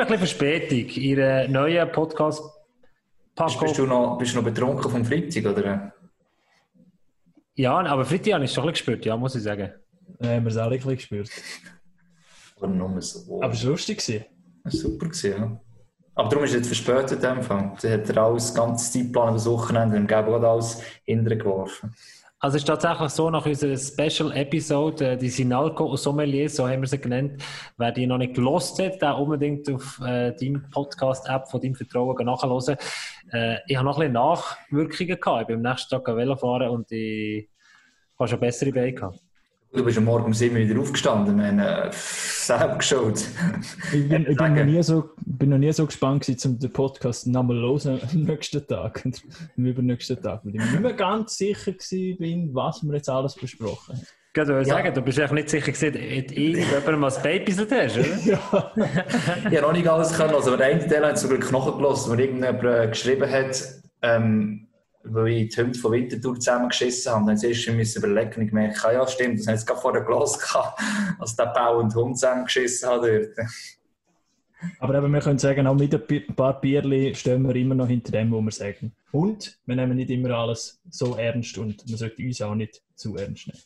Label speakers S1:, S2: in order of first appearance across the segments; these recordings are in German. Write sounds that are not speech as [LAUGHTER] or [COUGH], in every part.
S1: haben ein bisschen Verspätung. Ihre neuen Podcast
S2: bist, bist, du noch, bist du noch betrunken vom Freitag, oder?
S1: Ja, aber Freitag habe ich es schon ein bisschen gespürt, ja, muss ich sagen.
S3: Ja, haben wir es auch ein bisschen gespürt. [LAUGHS]
S2: Aber nur so.
S3: Aber es war lustig.
S2: Es war super, gewesen, ja. Aber darum ist es jetzt verspätet dem Fall. Sie hat er alles, ganze Zeitplan das Wochenende im Geben alles hinterher geworfen.
S1: Also es ist tatsächlich so, nach unserer Special-Episode, äh, die Sinalco Sommelier, so haben wir sie genannt, wer die noch nicht gelost hat, der unbedingt auf äh, deinem Podcast-App von deinem Vertrauen nachhören. Äh, ich habe noch ein bisschen Nachwirkungen gehabt. Ich bin am nächsten Tag Velo fahren und ich habe schon bessere Beine gehabt.
S2: Du bist am Morgen um 7 Uhr wieder aufgestanden, wir haben äh, selbst geschaut.
S3: Ich bin, ich bin, noch nie so, bin noch nie so gespannt gewesen, um den Podcast nochmal los am nächsten Tag und am übernächsten Tag, weil ich mir nicht mehr ganz sicher bin, was wir jetzt alles besprochen haben.
S1: Ich würde sagen, ja. du bist einfach nicht sicher gewesen, ob irgendjemand mal Babys hast, oder? [LAUGHS]
S2: ja. ich habe noch nicht alles können, also der eine Teil hat zum Glück nachgelassen, wo irgendjemand geschrieben hat, ähm, weil ich die Hunde von Winterthur zusammengeschissen habe. Dann zuerst müssen überlegen und gemerkt, ah, ja stimmt, das haben sie gerade vor der Glas gehabt, als der Bau und Hund zusammengeschissen hat dort.
S3: Aber eben, wir können sagen, auch mit ein paar Bierli stehen wir immer noch hinter dem, was wir sagen. Und wir nehmen nicht immer alles so ernst und man sollte uns auch nicht zu ernst nehmen.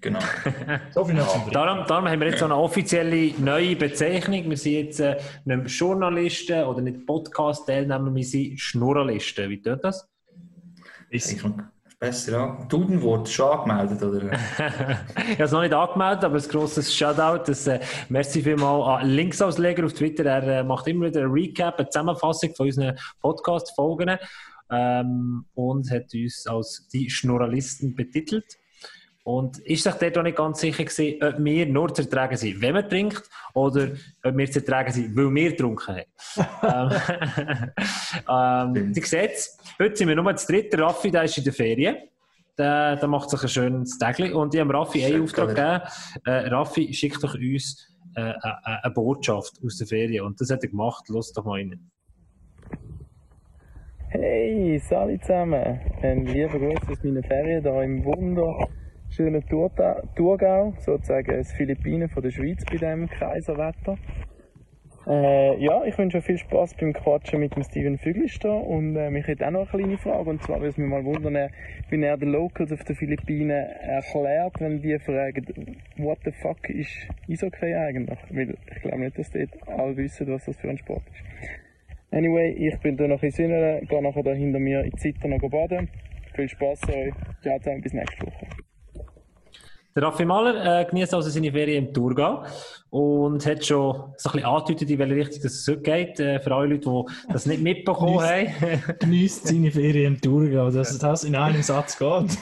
S2: Genau. [LAUGHS]
S1: so viel noch ja. darum, darum haben wir jetzt so eine offizielle neue Bezeichnung. Wir sind jetzt äh, nicht Journalisten oder nicht Podcast-Teilnehmer, wir sind Schnurralisten. Wie tut das?
S2: Ist besser, ja. Dudenwort schon angemeldet, oder? [LAUGHS]
S1: ich habe es noch nicht angemeldet, aber ein grosses Shoutout. Das, äh, merci vielmals an Linksausleger auf Twitter. Er äh, macht immer wieder ein Recap, eine Zusammenfassung von unseren Podcast-Folgen ähm, und hat uns als die Schnurralisten betitelt. Und ist sich dort auch nicht ganz sicher gewesen, ob wir nur zu ertragen sind, wenn man trinkt, oder ob wir zu ertragen sind, weil wir getrunken haben. [LAUGHS] ähm, ähm, Sie sehen heute sind wir nur das dritte. Raffi, der ist in der Ferien. Der, der macht sich ein schönes Tägli. Und ich habe Raffi einen Auftrag gegeben. Äh, Raffi, schickt doch uns äh, eine, äh, eine Botschaft aus der Ferien. Und das hat er gemacht. Los doch mal rein.
S4: Hey, salut zusammen. Ein lieber Gruß aus meinen Ferien hier im Wunder schönen Thurgau, sozusagen das Philippinen von der Schweiz bei diesem Kaiserwetter. Äh, ja, ich wünsche euch viel Spaß beim Quatschen mit dem Steven Füglister und äh, mich hätte auch noch eine kleine Frage und zwar würde es mich mal wundern, wie er den Locals auf den Philippinen erklärt, wenn die fragen, what the fuck ist Eishockey eigentlich? Weil ich glaube nicht, dass dort alle wissen, was das für ein Sport ist. Anyway, ich bin da noch in Sinneren, gehe nachher da hinter mir in die Zeit noch baden. Viel Spaß euch. Ciao zusammen, bis nächste Woche.
S1: Der Raffi Mahler äh, genießt also seine Ferien im Thurgau und hat schon so ein bisschen angedeutet, in welche Richtung das geht. Äh, für alle Leute, die das nicht mitbekommen haben.
S3: Genießt seine Ferien im Thurgau, dass das in einem Satz geht. [LAUGHS]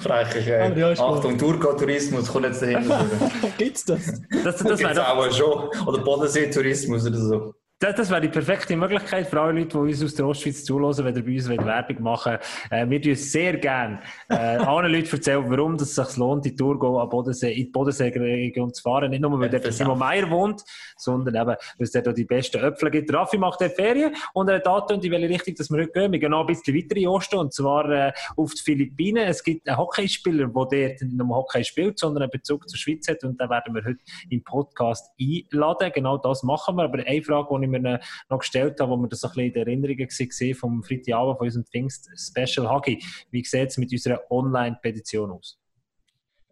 S2: Frechlich, ey. Ja, Achtung, Thurgau-Tourismus kommt jetzt dahin. [LAUGHS]
S3: Gibt's das?
S1: Das, das, das
S2: wäre auch schon. Oder Bodensee-Tourismus oder so.
S1: Das, das wäre die perfekte Möglichkeit für alle Leute, die uns aus der Ostschweiz zuhören, wenn ihr bei uns Werbung machen äh, Wir tun sehr gerne äh, anderen Leuten erzählen, warum es sich lohnt, die Tour an Bodensee, in die Bodenseeregion zu fahren. Nicht nur, weil dort Simon Meier wohnt, sondern eben, weil es dort die besten Äpfel gibt. Raffi macht dort Ferien und er hat angetönt, in welche Richtung dass wir heute gehen. Wir gehen noch ein bisschen weiter in Osten, und zwar äh, auf die Philippinen. Es gibt einen Hockeyspieler, der dort nicht nur Hockey spielt, sondern einen Bezug zur Schweiz hat und den werden wir heute im Podcast einladen. Genau das machen wir. Aber eine Frage, die ich mir noch gestellt habe, wo wir das ein bisschen in der Erinnerung gesehen vom Freitagabend von unserem Pfingst-Special Hagi. Wie sieht es mit unserer Online-Petition aus?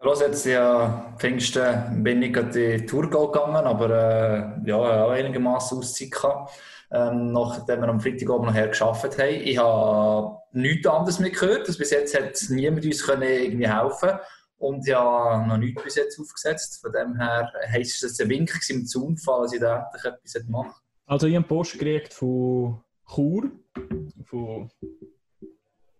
S2: Los, jetzt ja Pfingsten bin ich gerade die Tour gegangen, aber äh, ja, auch einigermaßen Auszeit gehabt, ähm, nachdem wir am Freitagabend nachher geschafft haben. Ich habe nichts anderes mehr gehört. Also bis jetzt hat niemand uns können irgendwie helfen und ja noch nichts bis jetzt aufgesetzt. Von dem her heisst es ein Wink im Zaunfall, dass ich da endlich etwas mache.
S3: Also ich habe Post gekriegt von Chur, von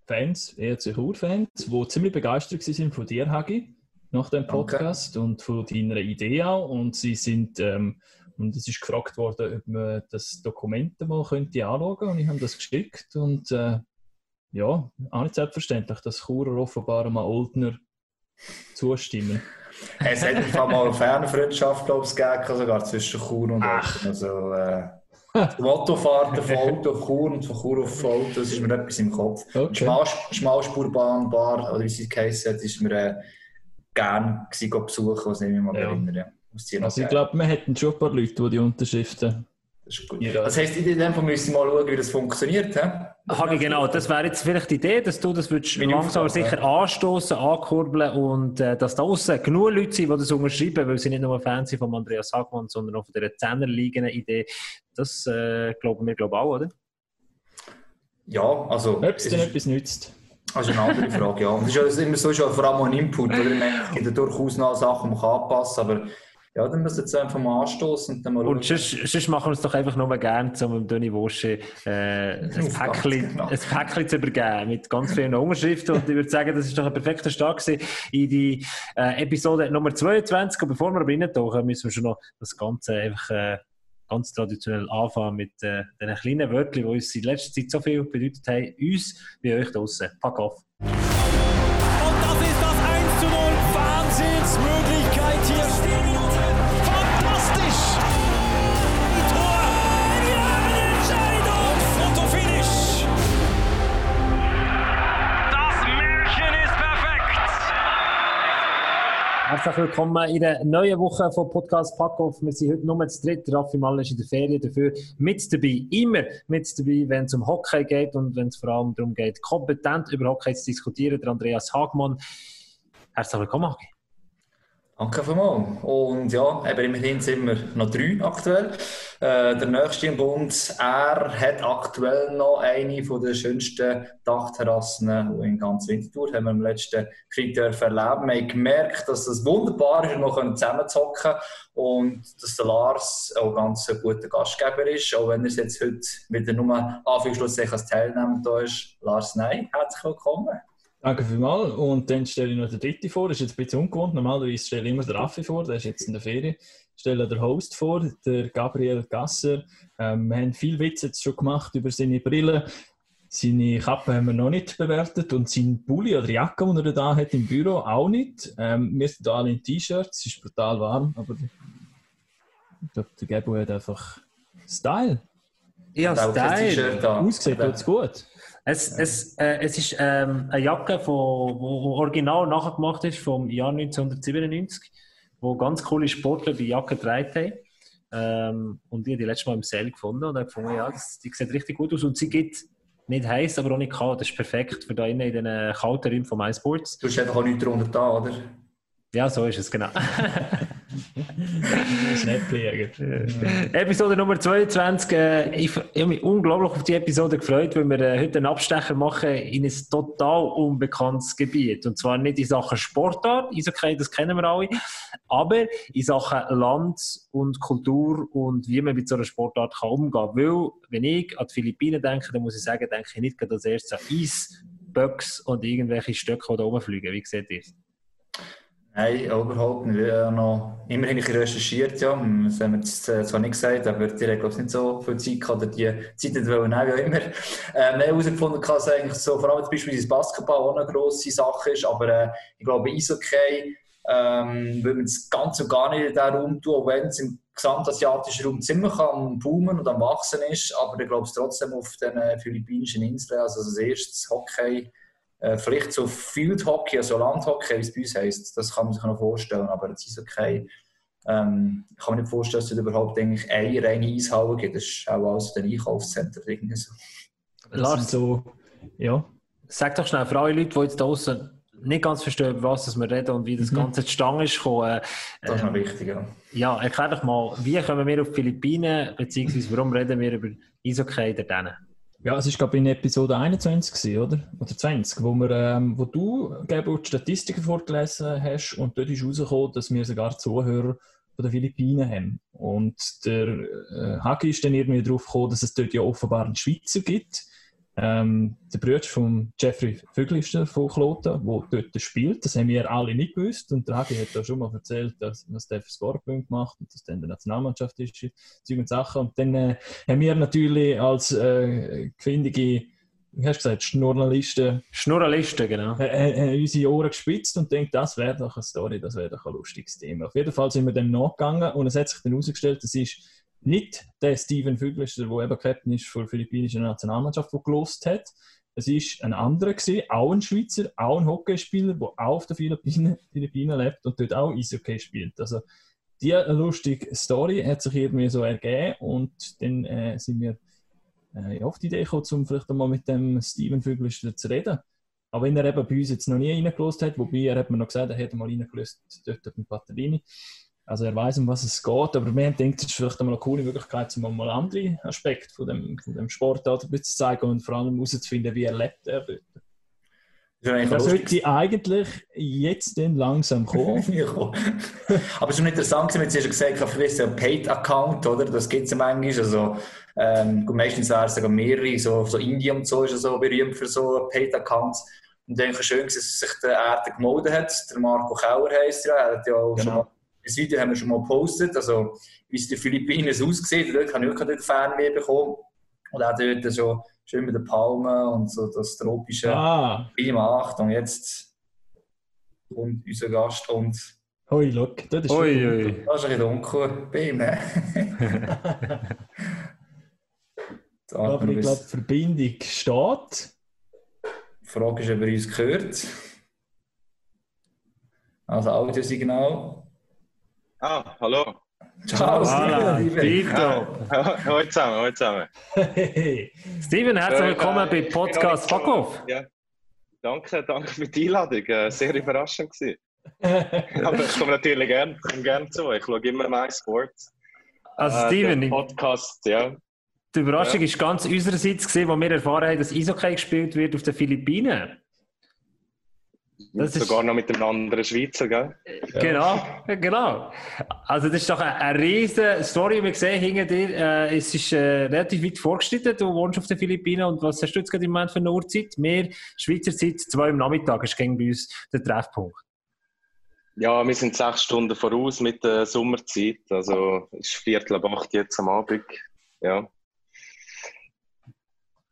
S3: Fans, ERC Chur-Fans, die ziemlich begeistert waren von dir, Hagi, nach dem Podcast okay. und von deiner Idee auch. Und sie sind, ähm, und es ist gefragt worden, ob man das Dokument mal könnte anschauen und ich habe das geschickt und äh, ja, auch nicht selbstverständlich, dass Churer offenbar mal Oldner zustimmen.
S2: Es hat einfach mal eine Fernfreundschaft, glaube ich, gegeben, sogar zwischen Chur und Ach. Also, äh, Mottofahrten von Auto auf Chur und von Chur auf Auto, das ist mir etwas im Kopf. Okay. Schmal, Schmalspurbahn, Bar, oder wie sie geheißen hat, ist mir äh, gerne gewesen, besuchen, was ich mich mal ja. erinnere.
S3: Also ich glaube, wir hätten schon ein paar Leute, die die Unterschriften
S2: das ist gut. Ja. Das heisst, in dem Fall müssen wir mal schauen, wie das funktioniert.
S1: Hagi, genau, das wäre jetzt vielleicht die Idee, dass du das würdest langsam sicher ja. anstoßen, ankurbeln und äh, dass da außen genug Leute sind, die das unterschreiben, weil sie nicht nur Fans sind von Andreas Hagmann, sondern auch von dieser Zehnerliegenden Idee. Das äh, glauben wir, glaube ich, auch, oder?
S2: Ja, also...
S3: Ob es denn etwas nützt.
S2: Das ist eine andere Frage, ja. Und es ist immer so, schon vor allem ein Input, oder? Es gibt ja durchaus noch Sachen, die man anpassen kann, aber ja, dann müssen wir jetzt einfach mal anstoßen und dann mal
S1: Und sonst, sonst machen wir es doch einfach nur gerne, um dem Döni Wosche äh, [LAUGHS] ein, Päckchen, genau. ein Päckchen zu übergeben mit ganz vielen Unterschriften. Und ich würde sagen, das ist doch ein perfekter Start in die äh, Episode Nummer 22. Und bevor wir aber reintauchen, müssen wir schon noch das Ganze einfach äh, ganz traditionell anfangen mit äh, den kleinen Wörtern, die uns in letzter Zeit so viel bedeutet haben, uns wie euch draußen. Pack auf! Und das ist das 1 zu 0. Wahnsinnsmöglichkeit hier. Herzlich willkommen in der neuen Woche von Podcast Packoff. Wir sind heute nur zu dritt. Raffi Mal ist in der Ferien dafür mit dabei. Immer mit dabei, wenn es um Hockey geht und wenn es vor allem darum geht, kompetent über Hockey zu diskutieren. Der Andreas Hagmann. Herzlich willkommen, Hagi.
S2: Danke vielmals. Und ja, eben immerhin sind wir noch drei aktuell. Äh, der nächste im Bund, er hat aktuell noch eine der schönsten Dachterrassen in ganz Winterthur. Haben wir im letzten Krieg erleben. Wir haben gemerkt, dass es wunderbar ist, noch zusammenzocken und dass der Lars auch ganz ein guter Gastgeber ist, auch wenn er jetzt heute wieder nur Anführungsschlusszeichen als Teilnehmer da ist. Lars, nein, herzlich willkommen.
S3: Danke vielmals. Und dann stelle ich noch den dritten vor. Das ist jetzt ein bisschen ungewohnt. Normalerweise stelle ich immer den Raffi vor, der ist jetzt in der Ferien. Ich stelle den Host vor, der Gabriel Gasser. Ähm, wir haben viel Witze jetzt schon gemacht über seine Brille. Seine Kappe haben wir noch nicht bewertet und sein Pulli oder Jacke, die er da hat im Büro, auch nicht. Ähm, wir sind alle in T-Shirts, es ist brutal warm, aber ich glaube, der Gabo hat einfach Style.
S1: Ja, Style.
S3: Aussieht tut's gut.
S1: Es, es, äh, es ist ähm, eine Jacke, die original nachgemacht ist vom Jahr 1997, wo ganz coole Sportler die Jacke getragen haben. Ähm, und ich habe die letzte Mal im Sale gefunden und habe gefunden, ja, das, die sieht richtig gut aus und sie geht nicht heiß, aber auch nicht kalt. Das ist perfekt für da innen in den kalten Räumen von MySports.
S2: Du hast einfach auch nichts drunter da, oder?
S1: Ja, so ist es, genau. [LAUGHS]
S3: Schnäppchen.
S1: Episode Nummer 22. Äh, ich, ich habe mich unglaublich auf die Episode gefreut, weil wir äh, heute einen Abstecher machen in ein total unbekanntes Gebiet. Und zwar nicht in Sachen Sportart, Eishockey, das kennen wir alle, aber in Sachen Land und Kultur und wie man mit so einer Sportart kann umgehen kann. Weil, wenn ich an die Philippinen denke, dann muss ich sagen, denke ich nicht als erstes an Eis, Böcks und irgendwelche Stöcke, die da rumfliegen. Wie seht ihr es?
S2: Nein, überhaupt nicht. Haben noch immerhin recherchiert, ja. Das haben wir jetzt äh, zwar nicht gesagt, aber die haben, glaube ich, nicht so viel Zeit gehabt, oder die Zeit nicht wollen, wie auch immer. Ähm, haben herausgefunden, dass eigentlich so, vor allem beispielsweise Basketball auch eine grosse Sache ist, aber äh, ich glaube, Eishockey ähm, will man es ganz und gar nicht in diesem Raum tun, auch wenn es im gesamtasiatischen Raum ziemlich am Boomen und am Wachsen ist, aber ich glaube es trotzdem auf den äh, philippinischen Inseln, also als erstes Hockey, äh, vielleicht so Field Hockey, also Landhockey, wie es bei uns heisst, das kann man sich noch vorstellen, aber das ist okay. Ähm, ich kann mir nicht vorstellen, dass es überhaupt eigentlich eine reine Eishalle gibt. Das ist auch alles ein Einkaufszentrum. Irgendwie so.
S1: Lars, so, ja. Sag doch schnell für alle Leute, die jetzt draußen nicht ganz verstehen, über was wir reden und wie das mhm. Ganze zustande ist gekommen.
S2: das ist noch ähm, wichtig, ja.
S1: Ja, erklär doch mal, wie kommen wir auf die Philippinen, beziehungsweise warum reden wir über Eishockey dort?
S3: Ja, es ist glaube ich in Episode 21 gewesen, oder? Oder 20, wo, wir, ähm, wo du glaube die Statistiken vorgelesen hast und dort ist herausgekommen, dass wir sogar Zuhörer von den Philippinen haben. Und der äh, Hagi ist dann irgendwie darauf gekommen, dass es dort ja offenbar einen Schweizer gibt, ähm, der Bruder von Jeffrey Vöglister von Kloten, der dort spielt, das haben wir alle nicht gewusst. Und der Hagi hat da schon mal erzählt, dass, was der für Scorpion gemacht und dass der in der Nationalmannschaft ist, Zeug und Sachen. Und dann äh, haben wir natürlich als äh, findige wie hast du gesagt, Schnurralisten.
S1: Schnurralisten, genau.
S3: Äh, äh, unsere Ohren gespitzt und denkt, das wäre doch eine Story, das wäre doch ein lustiges Thema. Auf jeden Fall sind wir dann nachgegangen und es hat sich dann herausgestellt, das ist nicht der Steven Füglister, der eben Captain ist für die philippinische Nationalmannschaft, der gelost hat. Es war ein anderer, gewesen, auch ein Schweizer, auch ein Hockeyspieler, der auch auf den Philippinen, Philippinen lebt und dort auch Eishockey spielt. Also diese lustige Story hat sich irgendwie so ergeben und dann äh, sind wir äh, auf die Idee gekommen, um vielleicht einmal mit dem Steven Vögelister zu reden. Aber wenn er eben bei uns jetzt noch nie reingelost hat, wobei er hat mir noch gesagt, er hätte mal reingelost dort auf dem. Also er weiß, um was es geht, aber wir denken, es ist vielleicht einmal eine coole Möglichkeit, um mal andere Aspekte von dem, von dem Sport zu zeigen und vor allem herauszufinden, wie er lebt er dort. Das sollte eigentlich jetzt dann langsam kommen. [LAUGHS]
S2: Aber es ist interessant, wenn Sie schon gesagt haben, vielleicht ein Paid-Account, oder? Das gibt es ja manchmal. Also, ähm, meistens wären es sogar mehrere, so, so Indien und so ist ja so berühmt für so Paid-Accounts. Und ich denke schön, dass sich der Erde gemeldet hat. Der Marco Kauer heisst ja, er hat ja auch genau. schon mal, das Video haben wir schon mal gepostet, also wie es in den Philippinen aussieht. Dort habe ich auch dort Fernweh bekommen. Und auch dort schon schön mit den Palmen und so das tropische
S3: ah.
S2: Klima. Achtung, jetzt kommt unser Gast und.
S3: Hoi, look,
S1: das ist ui, ui.
S2: Das ist ein bisschen dunkel bei ihm. [LAUGHS]
S3: Aber ich glaube, die Verbindung steht.
S2: Die Frage ist, ob er uns gehört. Also Audiosignal.
S5: Ah, hallo.
S2: Ciao, Steven.
S1: Steven.
S5: Hallo zusammen, hallo zusammen.
S1: Steven, herzlich willkommen bei Podcast Fuck Off.
S5: Ja. Danke, danke für die Einladung. Äh, sehr überraschend gewesen. [LAUGHS] Aber ich komme natürlich gerne gern zu. Ich schaue immer MySports.
S1: Also äh, Steven,
S5: Podcast, ja.
S1: Die Überraschung ja. ist ganz unsererseits gesehen, wo wir erfahren haben, dass Eishockey gespielt wird auf den Philippinen.
S5: Das Sogar ist, noch mit einem anderen Schweizer, gell?
S1: Genau, genau. Also das ist doch eine, eine riesige Story, wir sehen hinter dir, äh, es ist äh, relativ weit vorgeschritten, du wohnst auf den Philippinen und was hast du jetzt gerade im Moment für eine Uhrzeit? Mehr Schweizer Zeit, zwei im Nachmittag ist gegen bei uns der Treffpunkt.
S5: Ja, wir sind sechs Stunden voraus mit der Sommerzeit, also es ist Viertel ab acht jetzt am Abend, ja.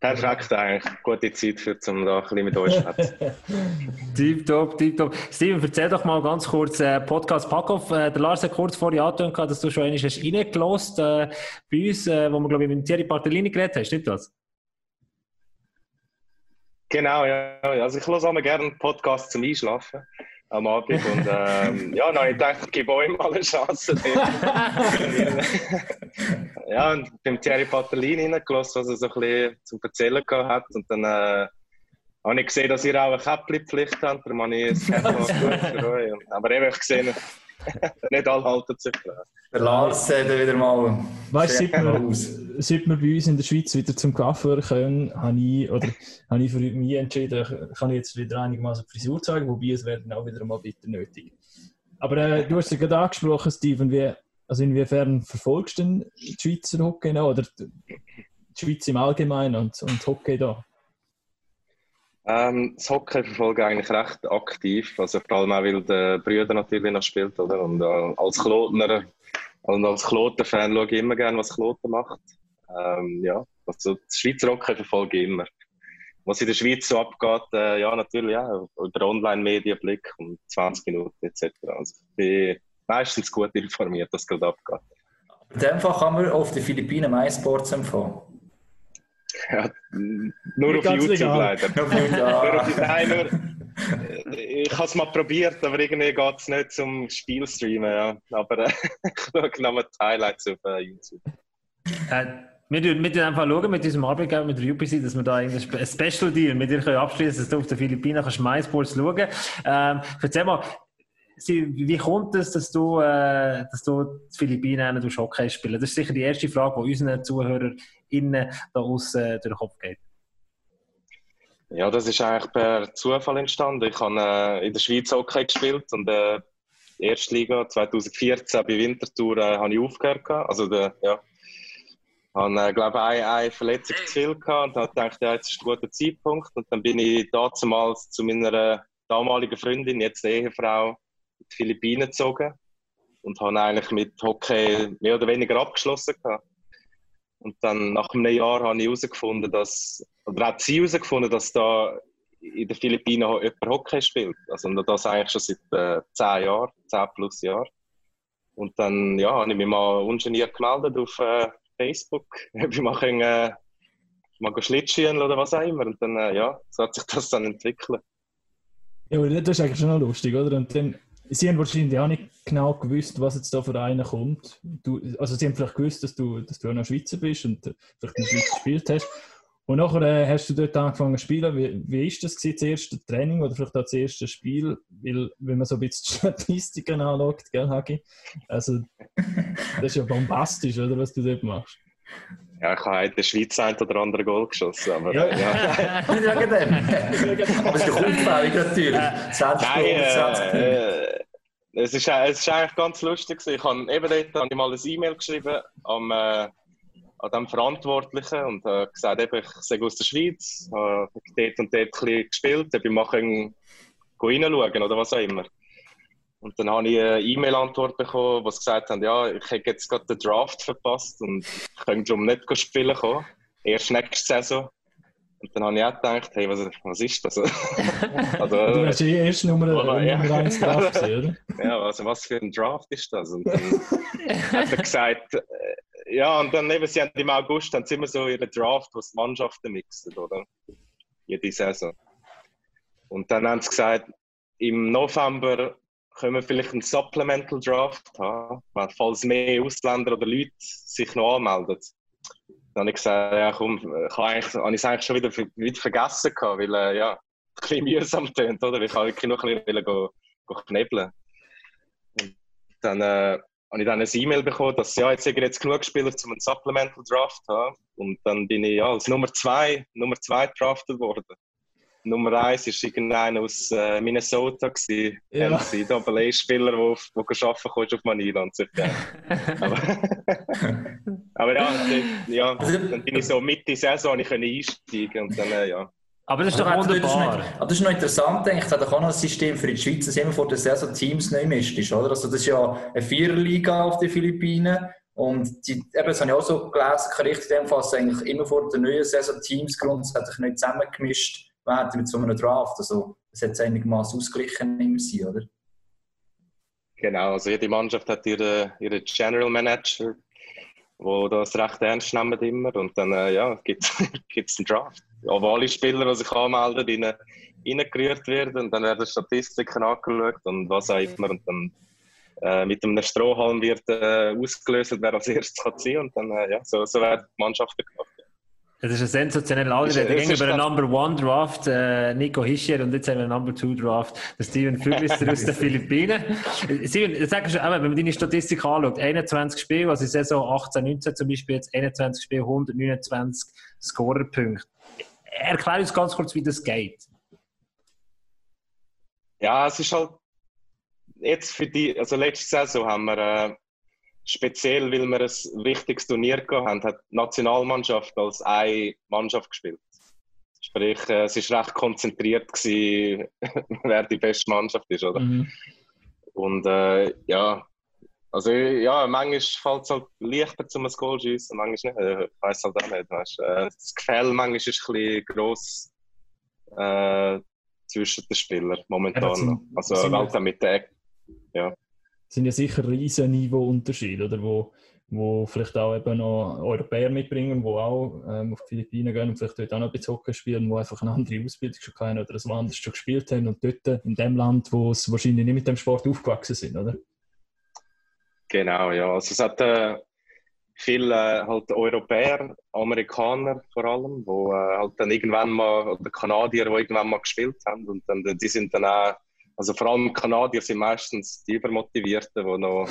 S5: Perfekt eigentlich. Gute Zeit, für, um da ein bisschen mit euch zu [LAUGHS]
S1: Tipptopp, tipptopp. Steven, erzähl doch mal ganz kurz, äh, Podcast Packoff. Äh, der Lars hat kurz vorher angetönt, dass du schon einmal hast reingelost äh, bei uns, äh, wo wir, glaube ich, mit Thierry Bartellini geredet haben. Stimmt das?
S5: Genau, ja. Also ich höre auch gerne einen Podcast zum Einschlafen am Abend. Und ähm, ja, habe ich gedacht, ich gebe euch mal eine Chance. [LAUGHS] ja, und beim Thierry Patellini hineingelassen, was er so ein bisschen zum Erzählen hat. Und dann äh, habe ich gesehen, dass ihr auch eine Käppli-Pflicht habt. Darum habe ich es [LAUGHS] gut für euch. Aber eben, ich gesehen, [LAUGHS] nicht alle halten sich dran.
S2: Der Lars sieht wieder mal.
S3: Weißt du, seit, wir, seit wir bei uns in der Schweiz wieder zum Kaffee können, habe ich, oder, habe ich für mich entschieden, kann ich jetzt wieder einigermaßen Frisur zeigen, wobei es werden auch wieder mal bitte nötig. Aber äh, du hast es gerade angesprochen, Steven, wie, also inwiefern verfolgst du den Schweizer Hockey noch, oder die Schweiz im Allgemeinen und, und Hockey da?
S5: Ähm, das Hockey verfolge ich eigentlich recht aktiv, also vor allem auch, weil der Brüder natürlich noch spielt, oder? Und äh, als Klotner und als Kloten-Fan schaue ich immer gerne, was Kloten macht. Ähm, ja, also das Schweizer Hockey verfolge ich immer. Was in der Schweiz so abgeht, äh, ja, natürlich, ja, über Online-Medienblick um 20 Minuten etc. Also ich bin meistens gut informiert, was gerade abgeht.
S2: In dem Fall kann man auf den Philippinen MySports empfehlen.
S5: Ja, nur auf YouTube legal. leider. [LAUGHS] nur auf, nein, nur, ich habe es mal probiert, aber irgendwie geht es nicht zum Spielstreamen. Ja. Aber äh, [LAUGHS] ich schaue noch die Highlights auf äh, YouTube.
S1: Äh, wir müssen einfach schauen mit diesem Arbeitgeber, mit der UPC, dass wir da ein Special Deal mit dir abschließen dass du auf den Philippinen kannst MySports schauen Ähm, erzähl mal, wie kommt es, dass du, äh, dass du die Philippinen durch Hockey spielen? Das ist sicher die erste Frage, die unseren ZuhörerInnen da aus äh, durch den Kopf geht.
S5: Ja, das ist eigentlich per Zufall entstanden. Ich habe äh, in der Schweiz Hockey gespielt und äh, die erste Liga 2014 bei Winterthur äh, habe ich aufgehört. Also der, ja, habe, äh, glaube ich, eine, eine Verletzung zu viel gehabt und gedacht, ja, jetzt ist ein guter Zeitpunkt. Und dann bin ich damals zu meiner damaligen Freundin, jetzt Ehefrau, die Philippinen gezogen und habe eigentlich mit Hockey mehr oder weniger abgeschlossen gehabt. Und dann nach einem Jahr habe ich herausgefunden, dass, oder hat sie herausgefunden, dass da in den Philippinen jemand Hockey spielt. Also und das eigentlich schon seit äh, zehn Jahren, zehn plus Jahren. Und dann ja, habe ich mich mal ungeniert gemeldet auf äh, Facebook, [LAUGHS] ob ich mal, können, äh, mal Schlittschuhen oder was auch immer. Und dann, äh, ja, so hat sich das dann entwickelt.
S3: Ja, aber das ist eigentlich schon noch lustig, oder? Und dann Sie haben wahrscheinlich auch nicht genau gewusst, was jetzt da für einen kommt. Du, also sie haben vielleicht gewusst, dass du, dass du auch noch Schweizer bist und vielleicht in der Schweiz gespielt hast. Und nachher äh, hast du dort angefangen zu spielen. Wie, ist das gewesen, das erste Training oder vielleicht auch das erste Spiel? Weil, wenn man so ein bisschen Statistiken anschaut, gell, Hagi? Also, das ist ja bombastisch, oder, was du dort machst.
S5: Ja, ich habe in der Schweiz ein oder andere Goal geschossen, aber
S3: Ja.
S5: ja. [LAUGHS]
S2: Wegen dem. Aber es ist doch auffällig natürlich. 20
S5: Nein,
S2: Goal, 20 Punkte.
S5: äh, es, ist, äh, es ist eigentlich ganz lustig. Ich habe eben dort habe ich mal ein E-Mail geschrieben am, äh, an dem Verantwortlichen und äh, gesagt, eben, ich sei aus der Schweiz, habe dort und dort ein bisschen gespielt, ob ich gehen reinschauen oder was auch immer. Und dann habe ich eine E-Mail-Antwort bekommen, wo sie gesagt haben, ja, ich habe jetzt gerade den Draft verpasst und ich könnte darum nicht spielen kommen. Erst nächste Saison. Und dann habe ich auch gedacht, hey, was, was ist das? [LAUGHS] also,
S3: Du warst eh erst Nummer,
S5: Oh, ja.
S3: Nummer 1 drauf gewesen, oder? [LAUGHS]
S5: ja, also was für ein Draft ist das? Und dann hat er gesagt, äh, ja, und dann eben, sie haben im August haben sie immer so ihren Draft, wo sie Mannschaften mixen, oder? Jede Saison. Und dann haben sie gesagt, im November können wir vielleicht einen Supplemental Draft haben, falls mehr Ausländer oder Leute sich noch anmelden. Dann habe ich gesagt, ja komm, ich habe, eigentlich, habe ich es eigentlich schon wieder, wieder vergessen gehabt, weil äh, ja, [LAUGHS] ein bisschen mühsam tönt, oder? Ich wollte wirklich noch ein bisschen knebeln. Und dann äh, habe ich dann ein E-Mail bekommen, dass ja, jetzt ich jetzt genug Spieler, um einen Supplemental Draft zu haben. Und dann bin ich ja als Nummer zwei, Nummer zwei drafted worden. Nummer eins war irgendeiner aus äh, Minnesota, gewesen,
S3: Ja.
S5: NCAA-Spieler, der arbeiten konnte auf Manila und so. [LAUGHS] aber, aber ja, dann, ja, dann bin ich so Mitte Saison ich konnte einsteigen und dann, äh, ja.
S1: Aber das ist doch
S2: Aber das ist noch- das ist noch interessant, denke ich. Hat doch auch noch ein System für die Schweiz, dass immer vor der Saison Teams neu mischt ist, oder? Also das ist ja eine Viererliga auf den Philippinen. Und die, eben, das habe ich auch so gelesen, ich in dem Fall, dass eigentlich immer vor der neuen Saison Teams grundsätzlich nicht zusammengemischt werden mit so einem Draft. Also das hat einigermaßen ausgeglichen immer sein, oder?
S5: Genau, also jede Mannschaft hat ihre, ihre General Manager, wo das recht ernst nehmen immer und dann äh, ja, gibt es [LAUGHS] einen Draft. Wo alle Spieler, die sich anmelden, rein, reingerührt werden und dann werden Statistiken angeschaut und was auch immer und dann äh, mit einem Strohhalm wird äh, ausgelöst, wer als erstes kann ziehen und dann äh, ja, so, so werden die Mannschaften.
S1: Das ist ein sensationeller Alter.
S5: Ist-
S1: Wir
S5: ist
S1: über einen Number One Draft, äh, Nico Hischier, und jetzt haben wir einen Number Two Draft, der Steven Füglister aus den [LAUGHS] Philippinen. Steven, sag schon, wenn man deine Statistik anschaut, 21 Spiele, also in Saison 18, 19 zum Beispiel, jetzt 21 Spiele, 129 Scorerpunkte. Erklär uns ganz kurz, wie das geht.
S5: Ja, es ist halt jetzt für die, also letzte Saison haben wir äh, speziell, weil wir ein wichtiges Turnier haben, hat die Nationalmannschaft als eine Mannschaft gespielt. Sprich, äh, es war recht konzentriert, gewesen, [LAUGHS] wer die beste Mannschaft ist, oder?
S3: Mhm.
S5: Und äh, ja, also ja, manchmal fällt es halt leichter zum ein Goal schiessen, manchmal nicht. Äh, Ich weiß halt auch nicht. Weißt. Äh, das Gefälle manchmal ist ein bisschen gross äh, zwischen den Spielern momentan.
S3: Ja, sind-
S5: also
S3: sind
S5: dann mit der
S3: sind ja sicher riesen Niveauunterschiede, oder? Wo, wo vielleicht auch eben noch Europäer mitbringen, die auch ähm, auf die Philippinen gehen und vielleicht dort auch noch ein bisschen Hockey spielen, die einfach eine andere Ausbildung schon haben oder das woanders schon gespielt haben und dort in dem Land, wo sie wahrscheinlich nicht mit dem Sport aufgewachsen sind, oder?
S5: Genau, ja. Also es hat äh, viele äh, halt Europäer, Amerikaner vor allem, wo äh, halt dann irgendwann mal, oder Kanadier, die irgendwann mal gespielt haben und dann, die sind dann auch, also vor allem Kanadier sind meistens die Übermotivierten, die noch,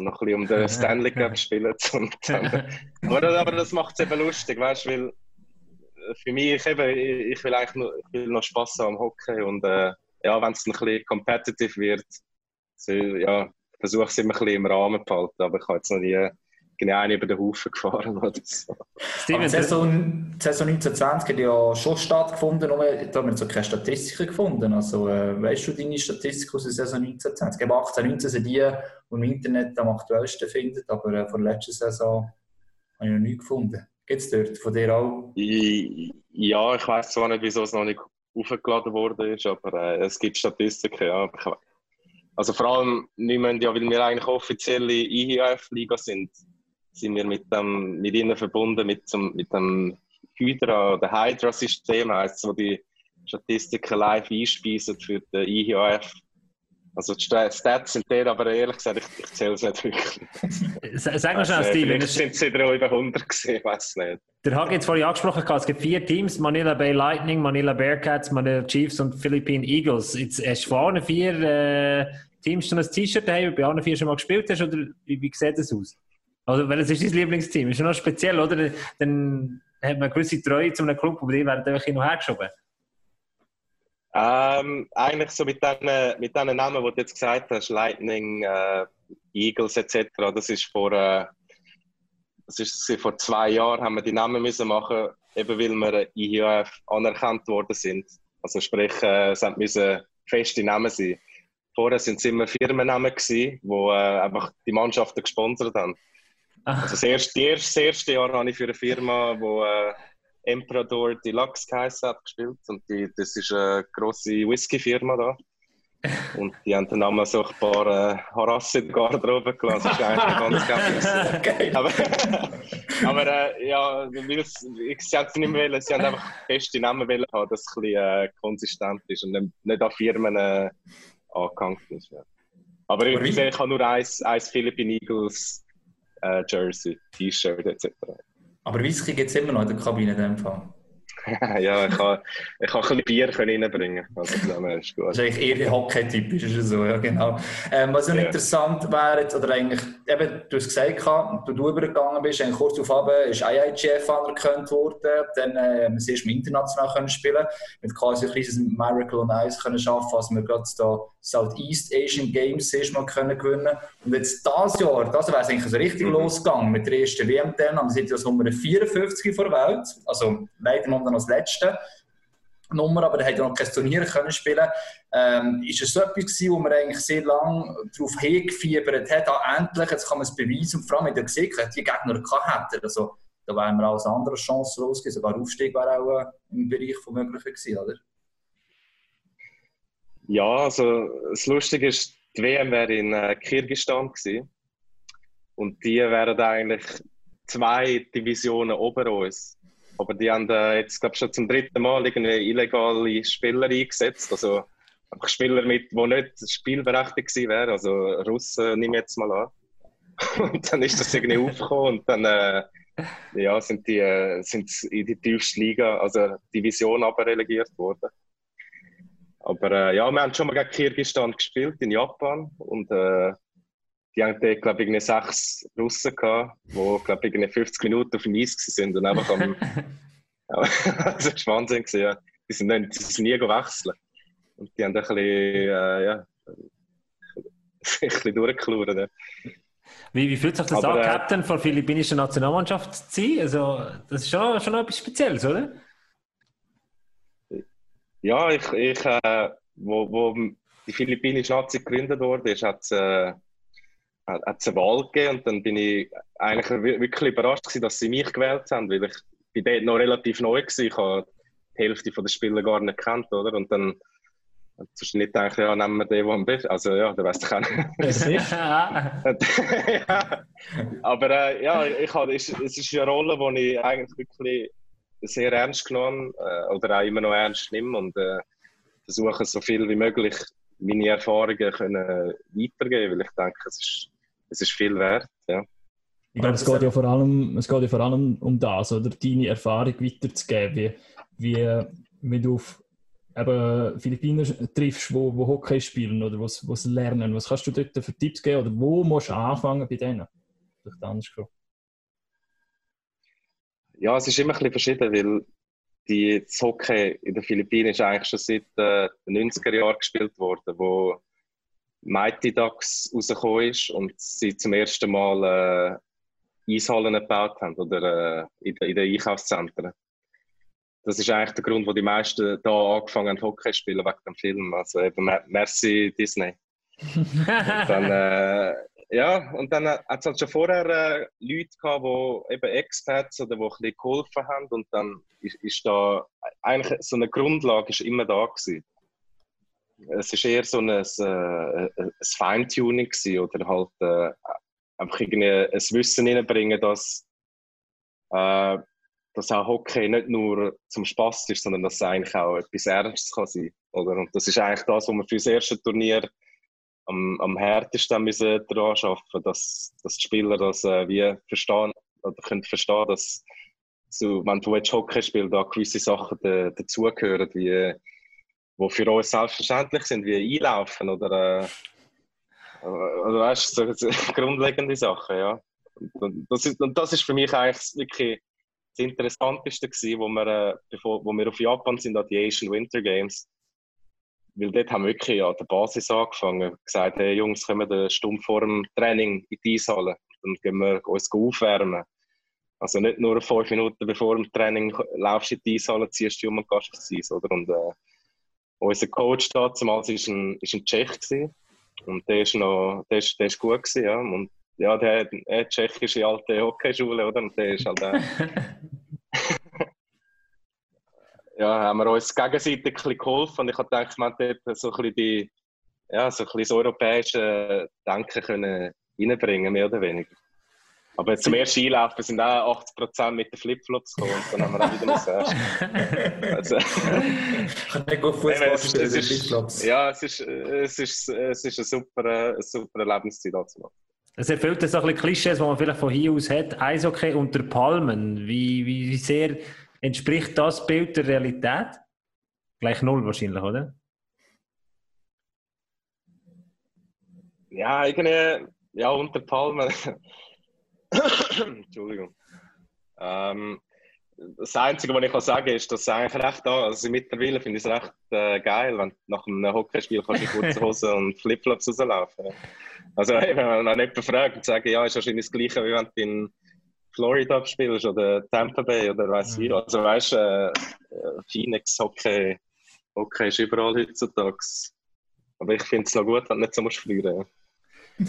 S5: noch ein bisschen um den [LAUGHS] Stanley Cup spielen. Und [LAUGHS] aber, aber das macht es eben lustig, weißt du, weil für mich eben, ich, ich will eigentlich nur, ich will noch Spass haben am Hockey und äh, ja, wenn es ein bisschen competitive wird, so, ja, versuche es immer ein bisschen im Rahmen zu behalten, aber ich habe jetzt noch nie genau über den Haufen gefahren oder so.
S2: Aber
S1: Steven,
S2: die Saison, die Saison 1920 hat ja schon stattgefunden, nur da haben wir so keine Statistiken gefunden. Also, äh, weißt du deine Statistik aus der Saison 1920? Eben 18, 19 sind die, die im Internet am aktuellsten findet, aber äh, von der letzten Saison habe ich noch nichts gefunden. Gibt es dort von dir auch?
S5: Ich, ja, ich weiß zwar nicht, wieso es noch nicht aufgeladen worden ist, aber äh, es gibt Statistiken, ja. Aber Also vor allem, wir müssen ja, weil wir eigentlich offizielle IHF-Liga sind, sind wir mit, dem, mit ihnen verbunden, mit, dem- mit dem Hydra, oder Hydra-System heisst es, wo die Statistiken live einspeisen für den IHF. Also die Stats sind der, aber ehrlich gesagt, ich, ich zähle es nicht wirklich.
S1: Sag mal schnell, Steve.
S5: Vielleicht sind sie da über 100 gesehen, ich weiß nicht.
S1: Der hat es vorhin angesprochen, es gibt vier Teams, Manila Bay Lightning, Manila Bearcats, Manila Chiefs und Philippine Eagles. Jetzt hast du von allen vier äh, Teams schon ein T-Shirt daheim, bei allen vier schon mal gespielt hast, oder wie, wie sieht das aus? Also, weil es ist dein Lieblingsteam, ist ja noch speziell, oder? Dann hat man eine gewisse Treue zu einem Club, aber die werden einfach hin und her geschoben.
S5: Ähm, eigentlich so mit diesen mit den Namen, die du jetzt gesagt hast, Lightning, äh, Eagles etc., das ist vor, äh, das ist vor zwei Jahren haben wir die Namen müssen machen, eben weil wir IHF anerkannt worden sind. Also sprich, äh, es müssen feste Namen sein. Vorher sind es immer Firmennamen gewesen, wo äh, einfach die Mannschaften gesponsert haben. Also das erste, das erste Jahr habe ich für eine Firma, wo äh, Emperador Deluxe geheißen hat, gespielt. Und die, das ist eine grosse Whisky-Firma da. Und die haben dann einmal so ein paar äh, Harasse in die Garderobe gelassen. Das ist eigentlich ganz [LAUGHS] geil. aber aber äh, ja, weil es, sie haben es nicht mehr wollen, sie haben einfach feste Namen wollen haben, dass es ein bisschen äh, konsistent ist und nicht an Firmen äh, angehängt ist. Ja. Aber ich, ich, ich habe nur eins, eins Philippine Eagles äh, Jersey, T-Shirt etc.
S2: Aber Whisky gibt es immer noch in der Kabine in dem Fall. [LAUGHS]
S5: ja, ich kann, ich kann ein bisschen Bier reinbringen. Also, das ist gut.
S2: Das ist eigentlich eher Hockey-typisch, ist so, ja, genau. Ähm, was ja. interessant wäre, oder eigentlich, eben, du hast gesagt, du, du übergegangen bist, eigentlich kurz darauf ist IIGF anerkannt worden, dann äh, wir erst mal international können spielen mit quasi ein kleines Miracle on Ice können schaffen, als wir gerade da Southeast Asian Games erst mal können gewinnen Und jetzt dieses Jahr, das wäre eigentlich so richtig mhm. losgegangen mit der ersten WM-Teilnahme, sind ja Nummer 54 vor der Welt, also leider noch als letzte Nummer, aber er hat ja noch kein Turnier können spielen. Ähm, ist es so etwas gewesen, wo man eigentlich sehr lange darauf hingefiebert hat, ah, endlich, jetzt kann man es beweisen und vor allem, wenn er gesehen die Gegner gehabt hätte, also da wären wir als andere Chance losgehen, sogar Aufstieg wäre auch äh, im Bereich von Möglichen gewesen, oder?
S5: Ja, also das Lustige ist, die WM wäre in äh, Kirgisistan gewesen und die wären eigentlich zwei Divisionen ober uns. Aber die haben äh, jetzt, glaube schon zum dritten Mal irgendwie illegale Spieler eingesetzt. Also einfach Spieler, mit, die nicht spielberechtigt wären. Also Russen nehme ich jetzt mal an. [LAUGHS] und dann ist das irgendwie aufgekommen und dann äh, ja, sind die äh, sind in die tiefste Liga, also Division aber relegiert worden. Aber äh, ja, wir haben schon mal gegen Kirgisistan gespielt in Japan und äh, die haben dort, glaube ich, sechs Russen gehabt, die, glaube ich, 50 Minuten auf dem Eis sind und einfach am. [LAUGHS] [LAUGHS] das war Wahnsinn. Ja. Die sind, nicht, die sind nie gewechselt. Und die haben ein bisschen, äh, ja, [LAUGHS] ein bisschen durchgeklaut. Ja.
S1: Wie, wie fühlt sich das Aber, an, äh, Captain der philippinischen Nationalmannschaft zu sein? Also, das ist schon, schon etwas Spezielles, oder?
S5: Ja, ich, ich äh, wo, wo die philippinische Nazi gegründet wurde, hat es äh, hat es eine Wahl gegeben und dann bin ich eigentlich wirklich überrascht gewesen, dass sie mich gewählt haben, weil ich bin dort noch relativ neu war. Ich habe die Hälfte der Spieler gar nicht kennt, oder? Und dann hast du nicht gedacht, ja, nehmen wir den, der am besten Also ja, der weißt du auch [LAUGHS] ja. Aber äh, ja, ich habe, es, es ist eine Rolle, die ich eigentlich wirklich sehr ernst genommen äh, oder auch immer noch ernst nehme und äh, versuche so viel wie möglich meine Erfahrungen können weitergeben, weil ich denke, es ist es ist viel wert. Ja.
S3: Ich glaube, es geht, ja vor allem, es geht ja vor allem um das, oder deine Erfahrung weiterzugeben, wie, wie, wie du auf eben Philippiner triffst, wo, wo Hockey spielen oder was, was lernen. Was kannst du dort für Tipps geben oder wo musst du anfangen bei denen? Vielleicht anders gefragt.
S5: Ja, es ist immer ein bisschen verschieden, weil die, das Hockey in den Philippinen ist eigentlich schon seit äh, den 90er Jahren gespielt worden, wo Mighty Ducks rausgekommen ist und sie zum ersten Mal äh, Eishallen gebaut haben oder äh, in, in den Einkaufszentren. Das ist eigentlich der Grund, wo die meisten da angefangen haben, Hockey zu spielen, wegen dem Film. Also eben, merci Disney. und dann, äh, ja, und dann hat es halt schon vorher äh, Leute gehabt, die eben Expats oder die ein bisschen geholfen haben und dann ist, ist da eigentlich so eine Grundlage ist immer da gewesen es ist eher so ein, ein, äh, ein Feintuning oder halt äh, einfach irgendwie ein Wissen reinbringen, dass, äh, dass auch Hockey nicht nur zum Spaß ist, sondern dass es eigentlich auch etwas Ernstes kann sein oder? Und das ist eigentlich das, was wir für das erste Turnier am, am härtesten müssen daran arbeiten, dass, dass die Spieler das äh, wie verstehen oder können verstehen, dass so, wenn du jetzt Hockey spielst, da gewisse Sachen da, dazugehören, wie wo für uns selbstverständlich sind, wie einlaufen oder, äh, oder weißt, so, so [LAUGHS] grundlegende Sachen, ja. Und das, ist, und das ist für mich eigentlich wirklich das Interessanteste gewesen, wo wir, äh, bevor, wo wir auf Japan sind, an die Asian Winter Games. Weil dort haben wir wirklich an der Basis angefangen, gesagt, hey Jungs, kommen wir Stunde vor dem Training in die Eishalle, dann gehen wir uns aufwärmen. Also nicht nur fünf Minuten bevor dem Training laufst du in die Eishalle, ziehst du um und gehst aufs Eis, oder? Und äh, unser Coach damals war ein, ist ein Tschech gewesen. und der ist noch, der ist, der ist gut gewesen, ja. Und ja, der, der tschechische alte Hockeyschule, oder? Und der ist halt der. [LAUGHS] ja, haben wir uns gegenseitig ein bisschen geholfen und ich habe gedacht, man dort so ein bisschen die, ja, so ein bisschen das europäische Denken können reinbringen, mehr oder weniger. Aber zum ersten Einlaufen sind auch 80% mit den Flipflops gekommen und dann haben wir auch wieder müssen. [LAUGHS] also, ich kann nicht gut Fußball spielen mit Flipflops. Ja, es ist, es ist, es ist eine super, eine super Lebenszeit dazu.
S1: Es erfüllt so ein bisschen Klischees, die man vielleicht von hier aus hat. Eishockey unter Palmen. Wie, wie, wie sehr entspricht das Bild der Realität? Gleich null wahrscheinlich, oder?
S5: Ja, irgendwie, ja, unter Palmen. Entschuldigung. Ähm, das Einzige, was ich kann sagen kann, ist, dass es eigentlich recht da, also mittlerweile finde ich es recht äh, geil, wenn nach einem Hockeyspiel kannst du in kurzen Hosen [LAUGHS] und Flipflops rauslaufen. Also wenn man dann jemanden fragt und sagt, ja, ist wahrscheinlich das Gleiche, wie wenn du in Florida spielst oder Tampa Bay oder weiß ich. Mhm. Also weißt du, äh, Phoenix Hockey, Hockey ist überall heutzutage. Aber ich finde es noch gut, wenn du nicht so musst verlieren.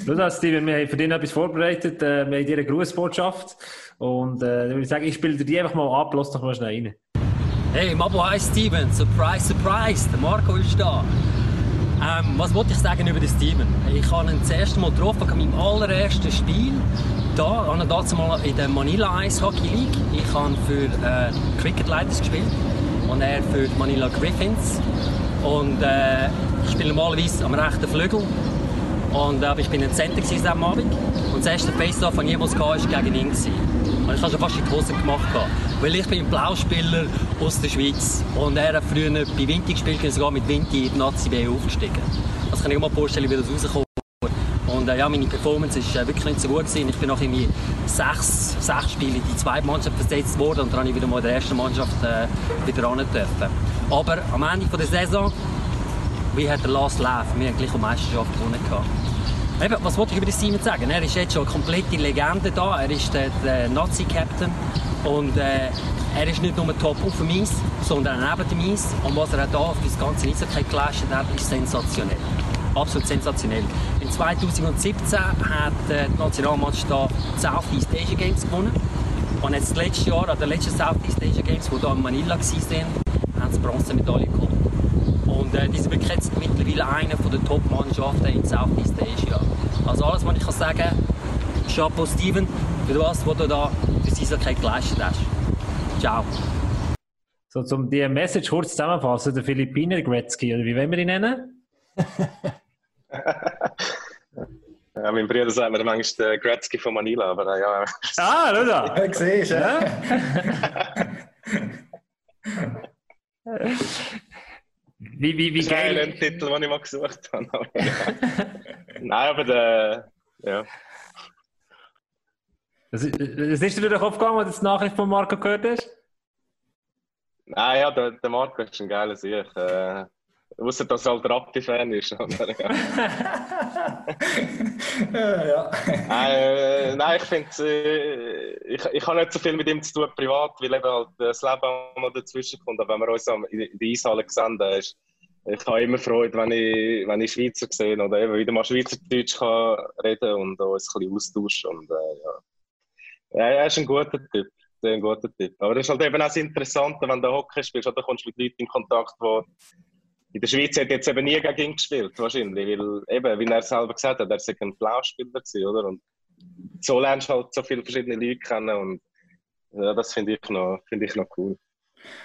S1: Schau das, Steven, wir haben für dich etwas vorbereitet. Äh, wir haben dir eine Grußbotschaft. Und äh, ich würde sagen, ich spiele dir die einfach mal ab, lass doch mal schnell rein.
S6: Hey, Mabo, hi Steven. Surprise, surprise, der Marco ist da. Ähm, was wollte ich sagen über den Steven? Ich habe ihn das erste Mal getroffen an meinem allerersten Spiel. Da, ich mal in der Manila Ice Hockey League. Ich habe für äh, Cricket Lighters gespielt und er für die Manila Griffins. Und äh, ich spiele normalerweise am rechten Flügel und, äh, ich bin ein Center diesem Abend. Und das erste Face-Off, das jemals hatte, war gegen ihn. Und ich habe schon fast in die Hose gemacht. Weil ich bin ein Blauspieler aus der Schweiz. Und er hat früher bei Vinti gespielt, und sogar mit Vinti in die Nazi B aufgestiegen. Das kann ich mir mal vorstellen, wie das rauskommt. Und äh, ja, meine Performance war äh, wirklich nicht so gut. Gewesen. Ich bin nach irgendwie sechs, sechs Spielen in die zweite Mannschaft versetzt worden und dann habe ich wieder mal in der ersten Mannschaft äh, wieder ran dürfen. Aber am Ende der Saison wie hat der Last Laugh? Wir haben gleich eine Meisterschaft gewonnen. Eben, was wollte ich über den Simon sagen? Er ist jetzt schon eine komplette Legende da. Er ist der, der Nazi-Captain. Und äh, er ist nicht nur top auf dem Eis, sondern auch neben dem Eis. Und was er auch hier für das ganze Eishockey geleistet hat, ist sensationell. Absolut sensationell. In 2017 hat äh, die Nationalmannschaft da die Southeast Asia Games gewonnen. Und jetzt letztes Jahr, an den letzten Southeast Asia Games, die hier in Manila waren, haben sie Bronzemedaille geholt. Und äh, die sind wirklich jetzt mittlerweile einer der Top-Mannschaften in Southeast Asia. Also alles, was ich kann sagen kann, Chapeau Steven für das, was du da für Eishockey geleistet hast. Ciao.
S1: So, um die Message kurz zusammenzufassen, der Philippiner Gretzky, oder wie wollen wir ihn nennen? [LAUGHS]
S5: Ja, mein Bruder sagt mir manchmal der Gretzky von Manila, aber äh, ja.
S1: Ah, schau da!
S2: Ja, siehst ja. [LAUGHS]
S1: Wie, wie, wie geil.
S5: Das ist ein Titel, den ich mal gesucht habe. Aber. [LAUGHS] Nein, aber der, ja.
S1: Was ist, ist dir durch den Kopf gegangen, als du die Nachricht von Marco gehört hast?
S5: Nein, ja, der, der Marco ist ein geiler Sieg. Äh, Außer dass er halt Rappi-Fan ist. [LAUGHS] ja. ja. Äh, nein, ich finde, äh, ich, ich habe nicht so viel mit ihm zu tun privat, weil eben halt das Leben noch dazwischen kommt. Aber wenn wir uns in der Eishalle sehen, ist, ich habe immer Freude, wenn ich, wenn ich Schweizer sehe oder eben wieder mal Schweizerdeutsch kann reden und uns ein bisschen austauschen. Und, äh, ja. er ist ein guter Typ. Ein guter Typ. Aber das ist halt eben auch das Interessante, wenn du Hockey spielst, oder kommst du mit Leuten in Kontakt, die in der Schweiz hat jetzt eben nie gegen ihn gespielt, wahrscheinlich, weil eben, wie er selber gesagt hat, er war ein Blauspieler gewesen, oder? Und so lernst du halt so viele verschiedene Leute kennen und ja, das finde ich, noch, find ich noch cool.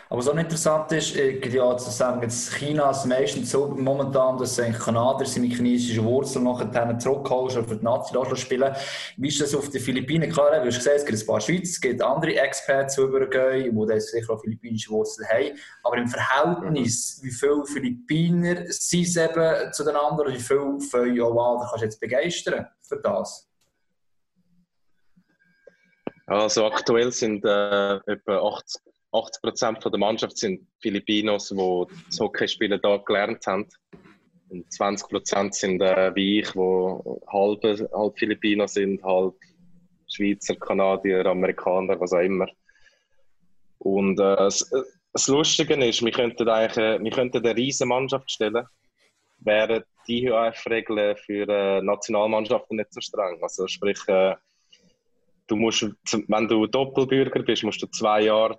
S2: Aber was auch interessant ist, ich ja, zu sagen, jetzt China ist meistens so momentan, dass eigentlich Kanadier seine chinesischen Wurzeln nachher zurückholst oder für die Nazi spielen. Wie ist das auf den Philippinen? Klar, du hast gesehen, es gibt ein paar Schweizer, es gibt andere Expats, die übergehen, die sicher auch philippinische Wurzeln haben. Aber im Verhältnis, wie viele Philippiner sind es eben zu den anderen, wie viele von oh wow, da kannst du jetzt begeistern für das?
S5: Also aktuell sind äh, etwa 80 80 Prozent der Mannschaft sind Filipinos, die das Hockeyspielen hier gelernt haben. Und 20 Prozent sind äh, wie ich, die halb, halb Filipino sind, halb Schweizer, Kanadier, Amerikaner, was auch immer. Und äh, das, das, Lustige ist, wir könnten eigentlich äh, wir könnten eine riesige Mannschaft stellen, wären die IHF-Regeln für äh, Nationalmannschaften nicht so streng. Also sprich, äh, du musst, wenn du Doppelbürger bist, musst du zwei Jahre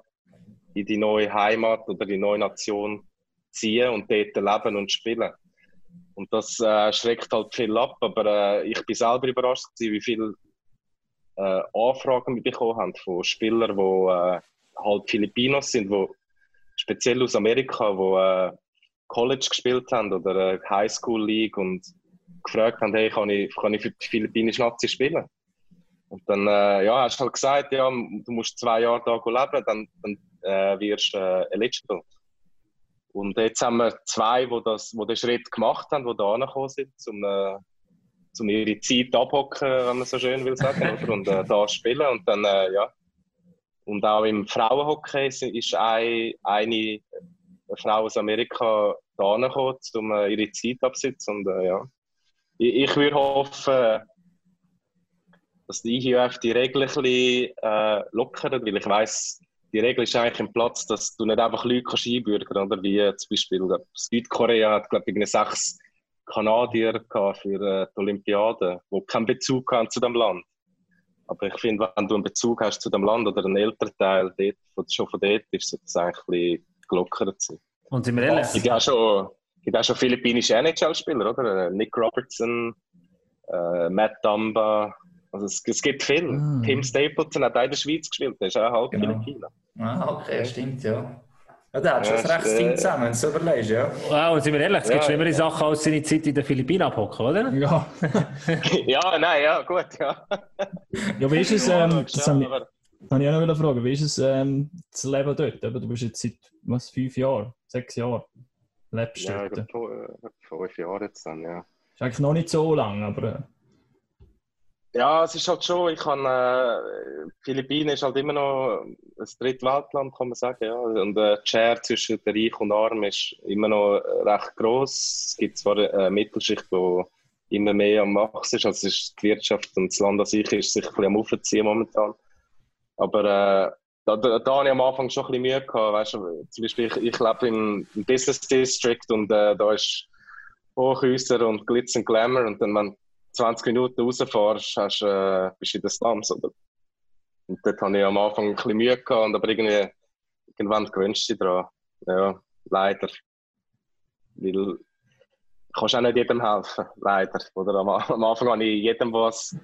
S5: in die neue Heimat oder die neue Nation ziehen und dort leben und spielen. Und das äh, schreckt halt viel ab, aber äh, ich bin selber überrascht, gewesen, wie viele äh, Anfragen wir bekommen haben von Spielern, die äh, halt Filipinos sind, wo speziell aus Amerika, die äh, College gespielt haben oder äh, High School League und gefragt haben, hey, kann ich, kann ich für die philippinische Nazi spielen? Und dann äh, ja, hast du halt gesagt, ja, du musst zwei Jahre da leben, dann, dann äh, wirst äh, eligible. Und jetzt haben wir zwei, die, das, die den Schritt gemacht haben, die da angekommen sind, um, äh, um ihre Zeit abhocken, wenn man so schön will sagen, [LAUGHS] oder? und äh, da spielen. Und dann, äh, ja. Und auch im Frauenhockey ist eine, eine Frau aus Amerika da angekommen, um äh, ihre Zeit abzusitzen. Und äh, ja. Ich, ich würde hoffen, dass die IHF die Regeln ein bisschen äh, lockern, weil ich weiss, die Regel ist eigentlich im Platz, dass du nicht einfach Leute kannst einbürgern oder wie zum Beispiel Südkorea hat, glaube ich, sechs Kanadier für äh, die Olympiade, die keinen Bezug haben zu dem Land. Aber ich finde, wenn du einen Bezug hast zu dem Land oder einen Elternteil dort, schon von dort, ist es eigentlich ein bisschen gelockert sein.
S1: Und sind wir ehrlich?
S5: Es gibt auch schon, gibt auch schon philippinische NHL-Spieler, oder? Nick Robertson, äh, Matt Dumba, also es, es gibt viel. Mm. Tim Stapleton hat auch in der Schweiz gespielt, der ist auch halb genau. Philippiner.
S2: Ah, okay, stimmt, ja. Ja, der hat schon ja, ein rechtes Team zusammen, wenn du so überlegst, ja.
S1: Wow, und sind wir ehrlich, es gibt ja, schlimmere ja. Sachen als seine Zeit in den Philippinen abhocken, oder? [LAUGHS]
S3: Ja. [LAUGHS]
S5: ja, nein, ja, gut, ja.
S3: ja, wie ist es, ähm, das habe ich, habe ich auch noch fragen, wie ist es, ähm, das Leben dort? Du bist jetzt seit, was, fünf Jahren, sechs Jahren lebst
S5: du ja, dort? Ja, fünf Jahre jetzt dann, ja.
S3: Ist eigentlich noch nicht so lang, aber... Äh,
S5: ja, es ist halt schon, ich kann, äh, Philippinen ist halt immer noch ein Drittweltland, kann man sagen, ja. Und der Share zwischen der Reich und Arm ist immer noch recht groß. Es gibt zwar eine Mittelschicht, die immer mehr am Wachsen ist, also ist die Wirtschaft und das Land an sich ist sich ein bisschen am Aufziehen momentan. Aber äh, da, da, da habe ich am Anfang schon ein bisschen Mühe gehabt, weißt du, zum Beispiel ich, ich lebe im, im Business District und äh, da ist Hochhäuser und Glitz und Glamour und dann, wenn 20 Minuten rausfährst, hast, äh, bist du in den Slums. Oder? Und dort hatte ich am Anfang ein bisschen Mühe, gehabt, aber irgendwie, irgendwann gewünscht dich daran. Ja, leider. Weil du kannst auch nicht jedem helfen, leider. Oder am, am Anfang habe ich jedem was,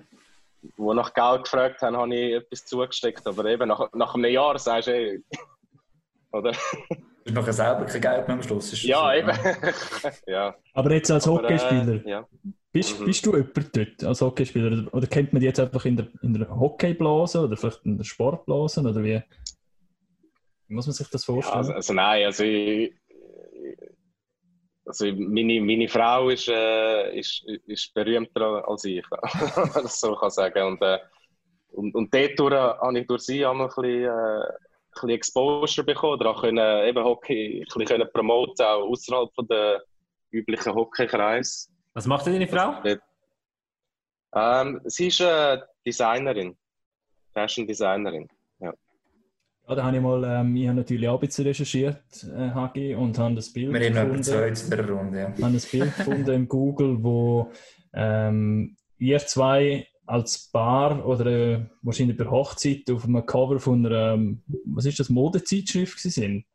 S5: wo nach Geld gefragt haben, habe ich etwas zugesteckt. Aber eben nach, nach einem Jahr sagst du, ey, [LAUGHS] oder?
S2: Du hast nachher selber kein Geld mehr am Schluss.
S5: Ja, so, eben. [LAUGHS] ja.
S3: Aber jetzt als aber, Hockeyspieler.
S5: Äh, ja.
S3: Bist, mhm. bist du jemand dort als Hockeyspieler? Oder, kennt man dich jetzt einfach in der, in der Hockeyblase oder vielleicht in der Sportblase? Oder wie, wie muss man sich das vorstellen? Ja,
S5: also, also, nein, also, ich, also meine, meine Frau ist, äh, ist, ist berühmter als ich, [LAUGHS] wenn man das so kann sagen. Und, äh, und, und dort habe ich durch sie einmal ein bisschen, äh, ein bisschen Exposure bekommen, oder auch können, eben Hockey ein bisschen promoten, auch außerhalb der üblichen Hockeykreis.
S1: Was macht denn deine Frau?
S5: Ähm, sie ist äh, Designerin, Fashion Designerin. Ja.
S3: Ja, da habe ich mal, ähm, ich habe natürlich auch ein bisschen recherchiert, äh, HG, und habe das Bild
S2: Wir gefunden. Wir in der Runde, ja.
S3: habe das Bild gefunden im Google, wo ähm, ihr zwei als Paar oder äh, wahrscheinlich bei Hochzeit auf einem Cover von einer, ähm, was ist das, Modezeitschrift sind.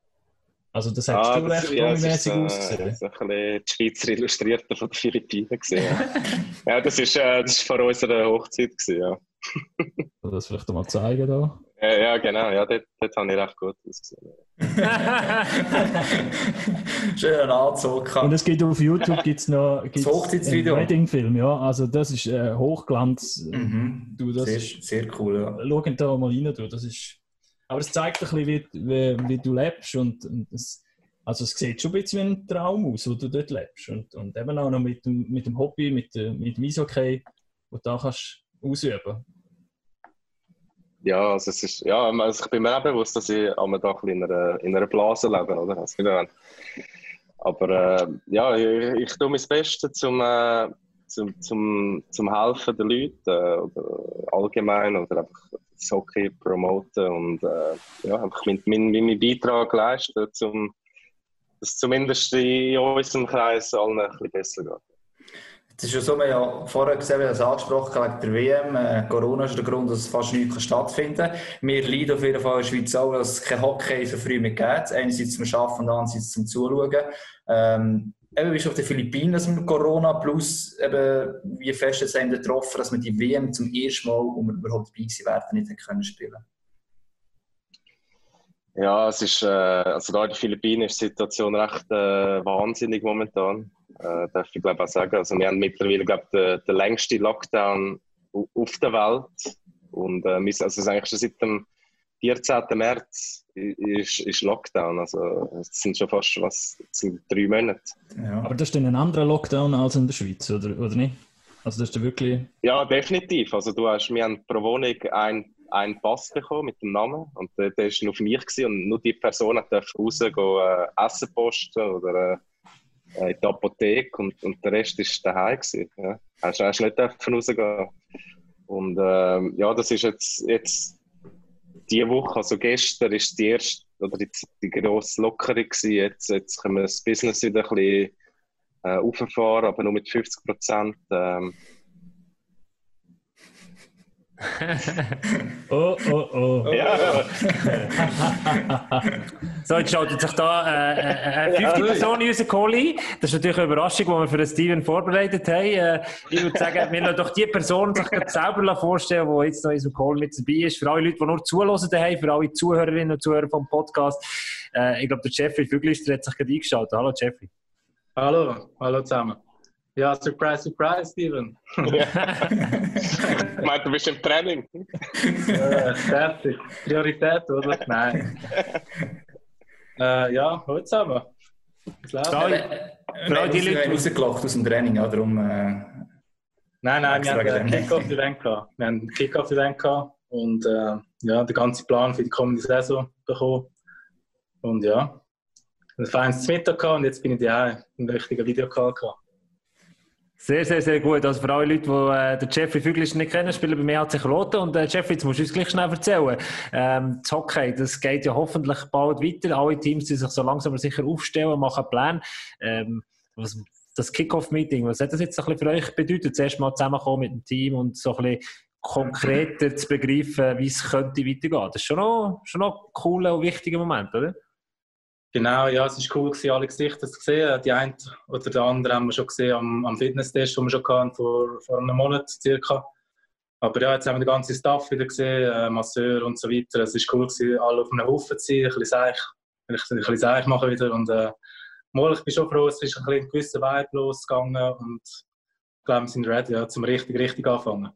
S3: Also das hättest ah, du recht ja, promimäßig äh, ausgesehen. Das ist ein
S5: bisschen die Schweizer Illustrierte von den Philippinen gesehen. [LAUGHS] ja, das ist, äh, das ist vor unserer Hochzeit gewesen, ja.
S3: Du das vielleicht mal zeigen da?
S5: Ja, ja genau, ja, dort, dort habe ich recht gut ausgesehen. [LAUGHS]
S2: Schönen Anzug.
S3: Und es gibt auf YouTube gibt's noch gibt's
S2: Das Hochzeitsvideo.
S3: einen Wedding-Film, ja. Also das ist äh, Hochglanz.
S2: Mhm.
S3: Du, das
S2: Sehr,
S3: ist,
S2: sehr cool, ja.
S3: schau da mal rein, du. Das ist, aber es zeigt ein bisschen, wie, wie, du lebst und, und es, also es sieht schon ein bisschen wie ein Traum aus, wo du dort lebst und, und eben auch noch mit dem, mit dem Hobby, mit, der- mit dem Eishockey, wo du da kannst ausüben.
S5: Ja, also es ist, ja, also ich bin mir auch bewusst, dass ich ein bisschen in einer, in einer Blase lebe, oder? Also. Aber äh, ja, ich, ich tue mein Bestes zum, äh, zum, zum, zum Helfen der Leute äh, oder allgemein oder einfach das Hockey promoten und äh, ja, einfach meinen mein, Beitrag leisten, um dass zumindest in unserem Kreis allen ein bisschen besser geht.
S2: Es ist ja so, wir haben ja vorher gesehen, wir haben es angesprochen wegen der WM. Äh, Corona ist der Grund, dass fast nichts stattfinden kann. Wir leiden auf jeden Fall in der Schweiz auch, dass es kein Hockey so früh mehr gibt. Einerseits zum Arbeiten und andererseits zum Zuschauen. Ähm, eben, bist auf den Philippinen dass mit Corona plus eben, wie fest es einem getroffen, dass wir die WM zum ersten Mal, wo wir überhaupt dabei gewesen wären, nicht können spielen.
S5: Ja, es ist, äh, also da in den Philippinen ist die Situation recht äh, wahnsinnig momentan, äh, darf ich glaube auch sagen. Also wir haben mittlerweile, glaube ich, den, den längsten Lockdown au- auf der Welt und äh, also es ist eigentlich schon seit dem 14. März ist, ist Lockdown, also es sind schon fast was, sind drei Monate.
S2: Ja.
S3: Aber das ist dann ein anderer Lockdown als in der Schweiz, oder, oder nicht? Also das ist wirklich...
S5: Ja, definitiv. Also du hast, wir haben pro Wohnung einen, einen Pass bekommen mit dem Namen und der, der ist nur für mich gewesen, und nur die Person darf raus gehen, äh, Essen posten oder äh, in die Apotheke und, und der Rest ist daheim gewesen. Ja. Hast, hast nicht rausgehen. Und ähm, ja, das ist jetzt, jetzt die Woche, also gestern ist die erste oder die, die grosse Lockerung gewesen. Jetzt, jetzt können wir das Business wieder ein bisschen äh, auffahren, aber nur mit 50 Prozent. Ähm,
S3: Oh, oh, oh. [LAUGHS]
S5: ja, [LAUGHS]
S1: So, jetzt schaltet sich da äh, äh, eine fünfte Person in unseren Call ein. Das ist natürlich eine Überraschung, die wir für den Steven vorbereitet haben. Äh, ich würde sagen, wir lassen doch die Person sich selber vorstellen, die jetzt noch in unserem Call mit dabei ist. Für alle Leute, die nur zuhören daheim, für alle Zuhörerinnen und Zuhörer vom Podcast. Äh, ich glaube, der Jeffrey Füglister hat sich gerade eingeschaltet. Hallo Jeffrey.
S7: Hallo, hallo zusammen. Ja, surprise, surprise, Steven.
S5: ich [LAUGHS] meine, du bist im Training. [LAUGHS]
S7: Äh, fertig. Priorität, oder? Nein. [LAUGHS] äh, ja, hallo zusammen.
S1: Genau,
S2: haben
S1: die Leute-
S2: rausgelockt aus dem Training, ja, darum... Äh,
S7: Nein, nein, wir haben ein. Kick-Off-Event gehabt. Wir haben ein Kick-Off-Event gehabt und äh, ja, den ganzen Plan für die kommende Saison bekommen. Und ja, ein feines Mittag gehabt und jetzt bin ich daheim einen richtigen Videocall gehabt.
S1: Sehr, sehr, sehr gut. Also für alle Leute, die äh, den Jeffrey Füglister nicht kennen, spielen bei EHC Kloten. Und äh, Jeffrey, jetzt musst du uns gleich schnell erzählen. Ähm, das Hockey, das geht ja hoffentlich bald weiter. Alle Teams, die sich so langsam aber sicher aufstellen, machen Pläne. Ähm, was, das Kick-Off-Meeting, was hat das jetzt ein bisschen für euch bedeutet? Zuerst mal zusammenkommen mit dem Team und so ein bisschen konkreter zu begreifen, wie es könnte weitergehen. Das ist schon noch, schon noch ein cooler und wichtiger Moment, oder?
S7: Genau, ja, es war cool, gewesen, alle Gesichter zu sehen. Die eine oder der andere haben wir schon gesehen am, am Fitnesstest, den wir schon hatten, vor, vor einem Monat circa. Aber ja, jetzt haben wir den ganzen Staff wieder gesehen, äh, Masseur und so weiter. Es war cool, gewesen, alle auf einem Haufen zu sein, ein bisschen seich, ein bisschen seich machen wieder. Und äh, mal, ich bin schon froh, es ist ein, bisschen gewisser Vibe losgegangen und ich glaube, wir sind ready, ja, zum richtig, richtig anfangen.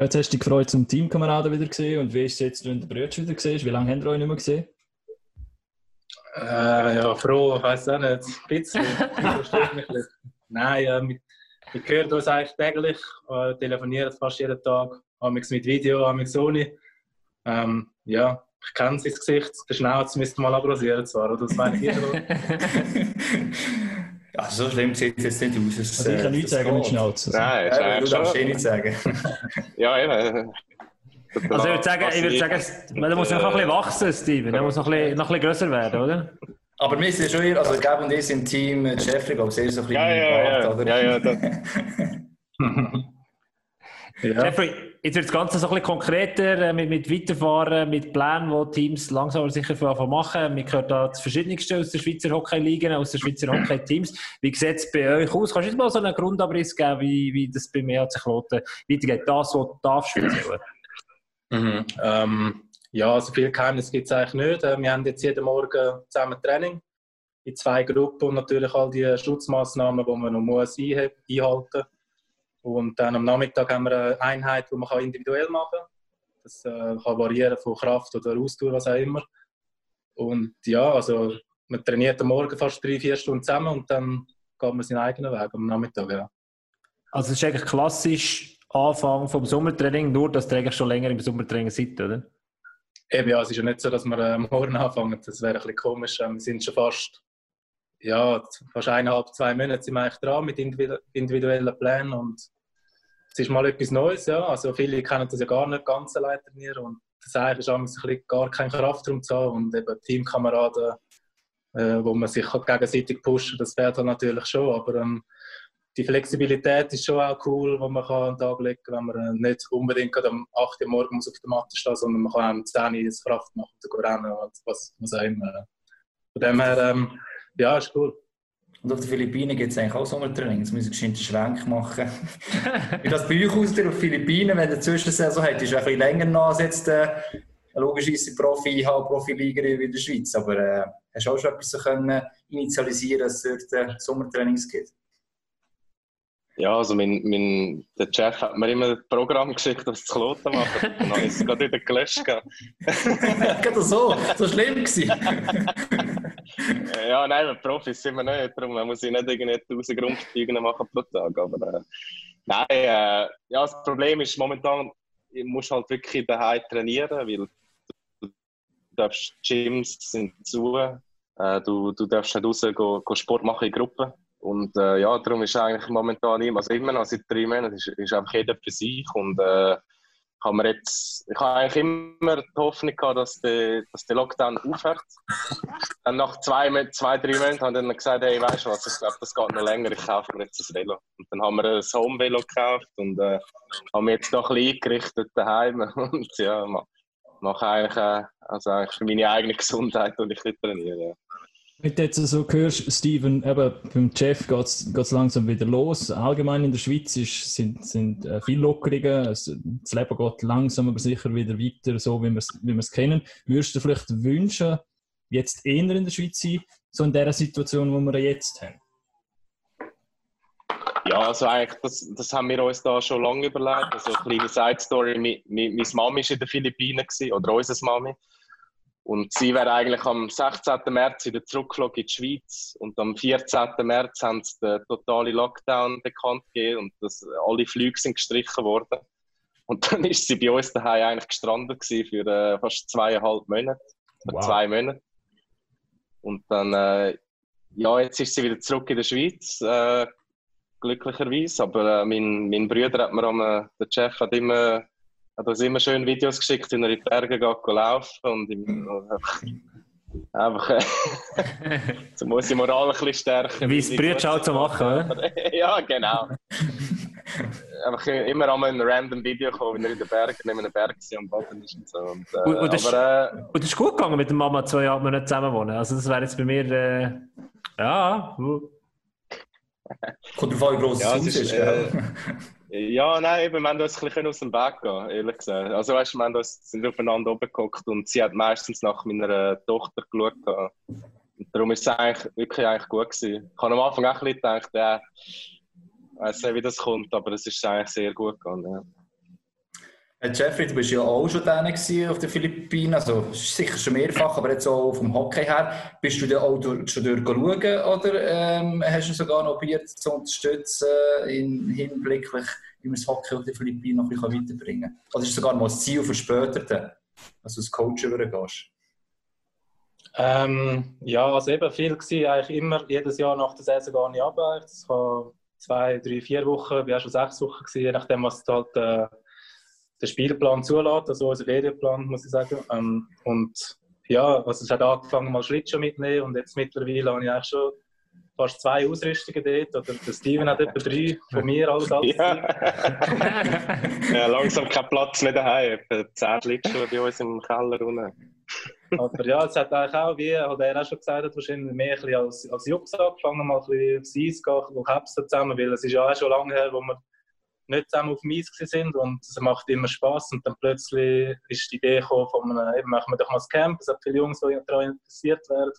S3: Jetzt hast du dich gefreut, zum Teamkameraden wieder gesehen und wie ist es jetzt, wenn du den Brötchen wieder siehst? Wie lange habt ihr euch nicht mehr gesehen?
S7: Äh, ja, froh, ich weiß auch nicht. Ein bisschen. Versteht mich ein bisschen. Nein, äh, wir, wir hören uns eigentlich täglich, äh, telefonieren fast jeden Tag, amigs mit Video, amigs ohne. Ähm, ja, ich kenne sein Gesicht, der Schnauz müsste mal abrasieren zwar, oder? Das meine ich schon. [LAUGHS]
S2: ja, so schlimm sieht es jetzt nicht aus. Es,
S3: Also ich kann
S2: äh,
S3: nichts
S2: das
S3: sagen mit. Schnauze.
S5: Nein, ist
S2: Ja, darfst eh
S5: schon.
S2: nicht sagen. [LAUGHS]
S5: Ja, eben.
S1: Also ich würde sagen, ich würde sagen, der muss noch ein bisschen wachsen, Steven. Der muss noch ein bisschen, noch ein bisschen grösser werden, oder?
S2: Aber wir sind schon hier, also Gab und ich sind Team Jeffrey, glaube ich, sehr so ein bisschen
S5: Ja, ja, ja.
S2: Oder?
S5: ja, ja das, [LAUGHS]
S7: ja.
S1: Jeffrey, jetzt wird das Ganze so ein bisschen konkreter äh, mit, mit Weiterfahren, mit Plänen, die Teams langsam aber sicher von Anfang machen. Wir hören da das Verschiedenste aus der Schweizer Hockey-Liga, aus der Schweizer Hockey-Teams. Wie sieht es bei euch aus? Kannst du uns mal so einen Grundabriss geben, wie, wie das bei mir EHC Kloten weitergeht? Das, was du darfst erzählen.
S7: Mhm. Ähm, Ja, also viel Geheimnis gibt es eigentlich nicht. Äh, wir haben jetzt jeden Morgen zusammen Training in zwei Gruppen und natürlich all die Schutzmaßnahmen, die man noch muss einhalten muss. Und dann am Nachmittag haben wir eine Einheit, die man individuell machen kann. Das äh, kann variieren von Kraft oder Ausdauer, was auch immer. Und ja, also man trainiert am Morgen fast drei, vier Stunden zusammen und dann geht man seinen eigenen Weg am Nachmittag. Ja.
S1: Also es ist eigentlich klassisch Anfang vom Sommertraining, nur dass eigentlich schon länger im Sommertraining seid, oder?
S7: Eben, ja, es ist ja nicht so, dass wir am Morgen anfangen. Das wäre ein bisschen komisch. Wir sind schon fast, ja, fast eineinhalb, zwei Monate sind wir eigentlich dran mit individuellen Plänen und es ist mal etwas Neues, ja. Also viele kennen das ja gar nicht ganz allein trainieren und das eigentlich ist ein bisschen gar kein Kraftraum zu haben und eben Teamkameraden, äh, wo man sich gegenseitig pushen, das fährt dann natürlich schon, aber ähm, die Flexibilität ist schon auch cool, die man kann an den Tag legen kann, wenn man nicht unbedingt am 8 Uhr morgens auf der Matte stehen sondern man kann auch am 10 Uhr das Kraft machen und rennen und was, was auch immer. Von dem her, ähm, ja, ist cool.
S2: Und auf den Philippinen gibt es eigentlich auch Sommertraining. Das müssen wir einen Schrank machen. [LAUGHS] Wie das bei euch aussieht auf den Philippinen, wenn der Zwischensaison hat, ist ein bisschen länger noch als jetzt äh, logischerweise Profi, halb Profiliga wie in der Schweiz. Aber äh, hast du auch schon etwas so können initialisieren, dass es dort äh, Sommertrainings gibt?
S5: Ja, also mein, mein, der Chef hat mir immer ein Programm geschickt, das zu Kloten machen. [LAUGHS] Dann ich es gerade wieder gelöscht. [LAUGHS]
S2: Gerade so, so schlimm gewesen.
S5: ja, nein, wir Profis sind wir nicht. Darum muss ich nicht irgendwie 1000 Grundübungen machen pro Tag. Aber äh, nein, äh, ja, das Problem ist momentan, ich muss halt wirklich daheim trainieren, weil du darfst Gyms sind zu, äh, du, du darfst nicht raus go, go Sport machen in Gruppen. Und äh, ja, darum ist eigentlich momentan immer, also immer noch seit drei Monaten, ist, ist einfach jeder für sich. Und äh, kann man jetzt, ich habe eigentlich immer die Hoffnung gehabt, dass der, dass der Lockdown aufhört. Dann nach zwei, zwei drei Monaten haben dann gesagt, hey, weißt du was, ich glaube, das geht noch länger, ich kaufe mir jetzt ein Velo. Und dann haben wir ein Home-Velo gekauft und äh, haben wir jetzt noch ein bisschen eingerichtet daheim. [LAUGHS] Und ja, mache eigentlich, äh, also eigentlich für meine eigene Gesundheit und ich trainiere. Ja.
S3: Wenn du jetzt so hörst, Steven, eben beim Chef geht es langsam wieder los. Allgemein in der Schweiz ist, sind, sind äh, viele Lockerungen. das Leben geht langsam aber sicher wieder weiter, so wie wir es wie kennen. Würdest du vielleicht wünschen, jetzt eher in der Schweiz sein, so in der Situation, wo wir jetzt haben?
S5: Ja, also eigentlich, das, das haben wir uns da schon lange überlegt. Also eine kleine Side-Story. Meine Mami war in den Philippinen, oder unsere Mami. Und sie wäre eigentlich am 16. März wieder zurückgeflogen in die Schweiz. Und am 14. März haben sie den totalen Lockdown bekannt gegeben und dass alle Flüge sind gestrichen worden. Und [LAUGHS] dann ist sie bei uns daheim eigentlich gestrandet für äh, fast zweieinhalb Monate. Wow. Zwei Monate. Und dann, äh, ja, jetzt ist sie wieder zurück in der Schweiz, äh, glücklicherweise. Aber äh, mein, mein Bruder hat mir, am, äh, der Chef hat immer hat uns immer schön Videos geschickt, wie er in die Berge geht, laufen und im, [LAUGHS] einfach, äh, [LAUGHS] so muss die Moral ein bisschen stärken.
S1: Wie es Brütsch halt zu machen, oder? [LAUGHS]
S5: ja, genau. einfach immer einmal ein random Video kommen, wenn er in den Bergen, neben einem Berg und baden ist und so. Und, äh,
S1: und, und, das, aber, äh, und das ist gut gegangen mit der Mama zwei Jahre nicht zusammen wohnen. Also das wäre jetzt bei mir, äh, ja.
S2: Kommt drauf an, wie groß
S5: ja,
S2: das Haus ist,
S5: äh, ja, nein, eben, wir haben uns ein bisschen aus dem Weg gehen, ehrlich gesagt. Also, weißt du, wir haben uns, sind aufeinander oben geguckt und sie hat meistens nach meiner Tochter geschaut. Und darum ist es eigentlich wirklich eigentlich gut gewesen. Ich habe am Anfang auch ein bisschen gedacht, ja, ich weiß nicht, wie das kommt, aber es ist eigentlich sehr gut gegangen. Ja.
S2: Jeffrey, du bist ja auch schon da auf den Philippinen, also sicher schon mehrfach, aber jetzt auch vom Hockey her. Bist du da auch durch, schon durchschauen oder ähm, hast du sogar noch probiert zu unterstützen in hinblicklich, wie man das Hockey auf den Philippinen noch ein bisschen weiterbringen kann? Oder ist sogar mal das Ziel für später, dann, dass du als Coach übergehst?
S7: Ähm, ja, also eben viel war eigentlich immer, jedes Jahr nach der Saison gar nicht ab. Das kann zwei, drei, vier Wochen, ich war schon sechs Wochen, je nachdem, was halt... Äh, der Spielplan zulässt, also unser Ferienplan, muss ich sagen. Ähm, und ja, also es hat angefangen, mal Schlittschuh mitnehmen und jetzt mittlerweile habe ich eigentlich schon fast zwei Ausrüstungen dort. Oder der Steven hat etwa drei von mir alles alles.
S5: Ja. [LAUGHS] ja, langsam kein Platz mehr daheim. Zehn Schlittschuhe bei uns im Keller unten.
S7: Aber ja, es hat eigentlich auch, wie hat er auch schon gesagt hat, wahrscheinlich mehr ein bisschen als, als Jux angefangen, mal ein bisschen aufs Eis gehen, und Käpsen zusammen, weil es ist ja auch schon lange her, wo wir nicht zusammen auf dem Eis sind und es macht immer Spaß und dann plötzlich ist die Idee gekommen von einem, eben machen wir doch mal das Camp, es hat viele Jungs, die daran interessiert werden.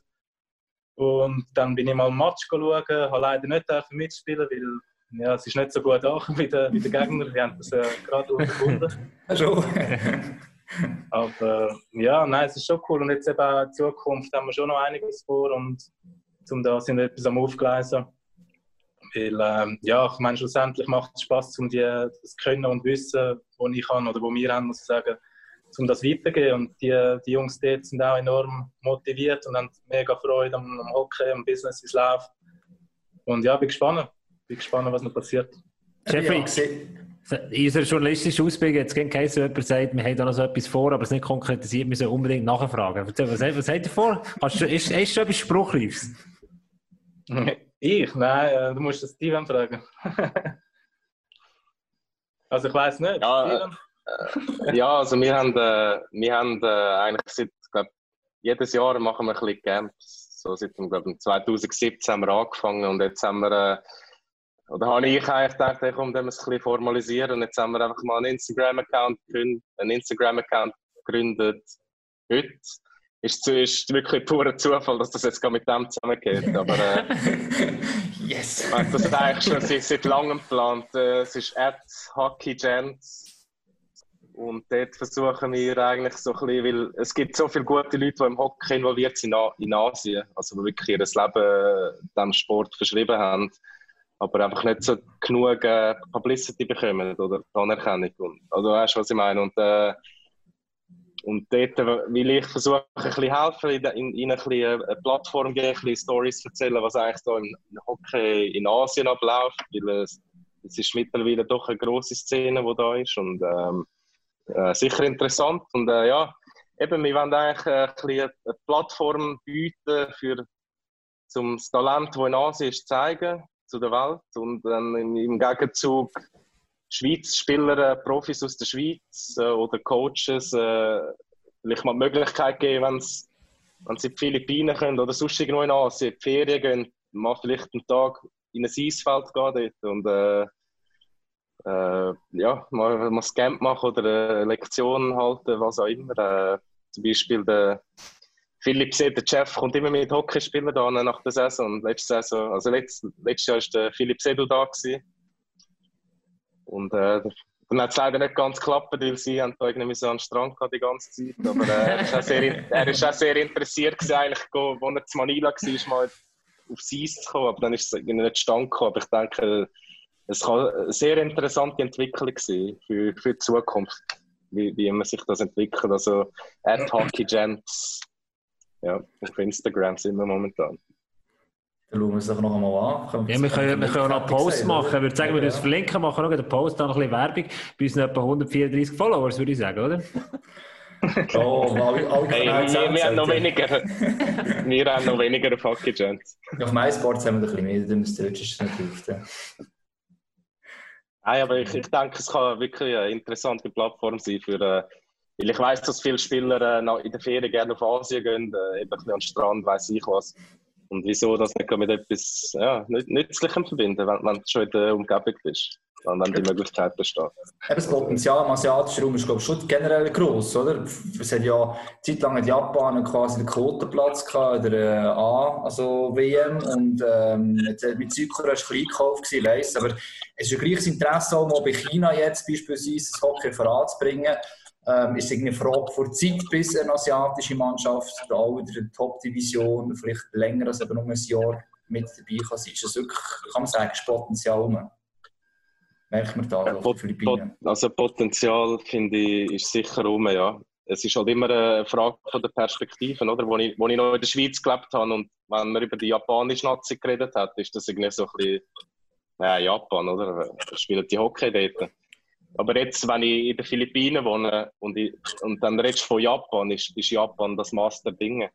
S7: Und dann bin ich mal ein Match schauen, habe leider nicht mitspielen, weil ja, es ist nicht so gut auch wie der, wie der Gegner, wir haben das äh, gerade unterbunden. [LAUGHS] Schon. Aber ja, nein, es ist schon cool und jetzt eben in Zukunft haben wir schon noch einiges vor und zum da sind wir etwas am Aufgleisen. Weil, ähm, ja, ich meine, schlussendlich macht es Spaß, um die, das Können und Wissen, was ich kann oder wo wir haben, muss ich sagen, um das weiterzugeben. Und die, die Jungs dort sind auch enorm motiviert und haben mega Freude am, am Hockey, am Business, wie es läuft. Und ja, bin gespannt. Bin gespannt, was noch passiert.
S1: Jeffrey, in unserer journalistischen Ausbildung jetzt kein jemand sagt, wir haben da noch so etwas vor, aber es nicht konkretisiert, wir sollen unbedingt nachfragen. Was, was, was habt ihr vor? Hast du, ist, ist schon etwas Spruchreifs? [LAUGHS]
S7: Ich? Nein, äh, du musst das Steven fragen. [LAUGHS] also ich weiß nicht.
S5: Ja, äh, ja, also wir haben, äh, wir haben äh, eigentlich seit, glaub, jedes Jahr machen wir ein bisschen Camps. So seit glaub, 2017 haben wir angefangen und jetzt haben wir, äh, oder habe ich eigentlich gedacht, hey, komm, wir es ein bisschen formalisieren und jetzt haben wir einfach mal einen Instagram-Account gegründet, einen Instagram-Account gegründet heute ist, ist wirklich purer Zufall, dass das jetzt mit dem zusammengeht. [LAUGHS] Aber äh, yes. das ist eigentlich schon seit, seit langem geplant. Äh, es ist at HockeyGents. Und dort versuchen wir eigentlich so ein bisschen, weil es gibt so viele gute Leute, die im Hockey involviert sind in Asien, also die wirklich ihr Leben dem Sport verschrieben haben, aber einfach nicht so genug äh, Publicity bekommen oder Anerkennung. also weißt du, was ich meine? Und, äh, und dort will ich versuchen, ein bisschen helfen, in, in, eine, eine Plattform geben, ein bisschen Stories erzählen, was eigentlich da im Hockey in Asien abläuft, weil es, es ist mittlerweile doch eine grosse Szene, die da ist und ähm, äh, sicher interessant. Und äh, ja, eben, wir wollen eigentlich ein bisschen eine Plattform bieten, für, um das Talent, das in Asien ist, zu zeigen zu der Welt. Und dann im Gegenzug Schweiz-Spieler, äh, Profis aus der Schweiz äh, oder Coaches äh, vielleicht mal die Möglichkeit geben, wenn sie in die Philippinen können oder sonst irgendwo in Asien in die Ferien gehen, mal vielleicht einen Tag in ein Eisfeld gehen dort und äh, äh, ja, mal, mal ein Camp machen oder eine Lektion halten, was auch immer. Äh, zum Beispiel der Philipp Seed, der Chef, kommt immer mit Hockeyspielern da nach der Saison. Letzte Saison, also letzt, letztes Jahr war der Philipp Sedu da. Gewesen. Und äh, dann hat es leider nicht ganz geklappt, weil sie haben da irgendwie so an den Strand gehabt die ganze Zeit. Aber äh, er, ist auch sehr, auch sehr interessiert gewesen, eigentlich, als er zu Manila war, mal aufs Eis zu kommen. Aber dann ist es irgendwie nicht stand gekommen. Aber ich denke, es kann eine sehr interessante Entwicklung sein für, für die Zukunft, wie, wie immer sich das entwickelt. Also, at Hockey Gents, ja, auf Instagram sind wir momentan.
S1: Dann schauen wir es doch noch einmal an. Ja, wir können, wir können auch noch einen Post machen. Ich würde sagen, wir uns verlinken, machen noch den Post, dann noch ein bisschen Werbung. Bei uns etwa 134 Followers, würde ich sagen, oder? [LAUGHS]
S5: oh, alle, alle hey, wir, wir haben noch weniger. wir haben noch weniger Fucking Chance.
S2: Auf MySports haben wir ein bisschen mehr, dann müsst ihr natürlich
S5: Nein, aber ich, ich denke, es kann wirklich eine interessante Plattform sein für. Äh, weil ich weiß, dass viele Spieler äh, in der Ferien gerne auf Asien gehen, äh, eben ein bisschen an den Strand, weiß ich was. Und wieso das nicht mit etwas ja, Nützlichem verbinden, wenn, wenn du schon in der Umgebung bist und wenn die Möglichkeit besteht.
S2: Das Potenzial im asiatischen Raum ist glaube ich, schon generell gross, oder? Es hat ja zeitlang in Japan quasi den Quotenplatz gehabt, der äh, A, also WM, und ähm, mit Südkorea war es gekauft, weiss, aber es ist ein gleiches Interesse auch mal bei China jetzt beispielsweise das Hockey voranzubringen. Ähm, ist eine Frage vor Zeit, bis eine asiatische Mannschaft da auch in der Top-Division vielleicht länger als eben nur ein Jahr mit dabei kann sein. Ist das wirklich, kann man sagen, ist Potenzial rum? Merkt man da auf
S5: Philippinen? Also Potenzial, finde ich, ist sicher rum, ja. Es ist halt immer eine Frage von der Perspektiven, oder? Wo ich, wo ich noch in der Schweiz gelebt habe und wenn man über die japanische Nazi geredet hat, ist das irgendwie so ein bisschen, ja, Japan, oder? Spielen die Hockey dort. Aber jetzt, wenn ich in den Philippinen wohne und, ich, und dann redest du von Japan, ist, ist Japan das Master Dinge.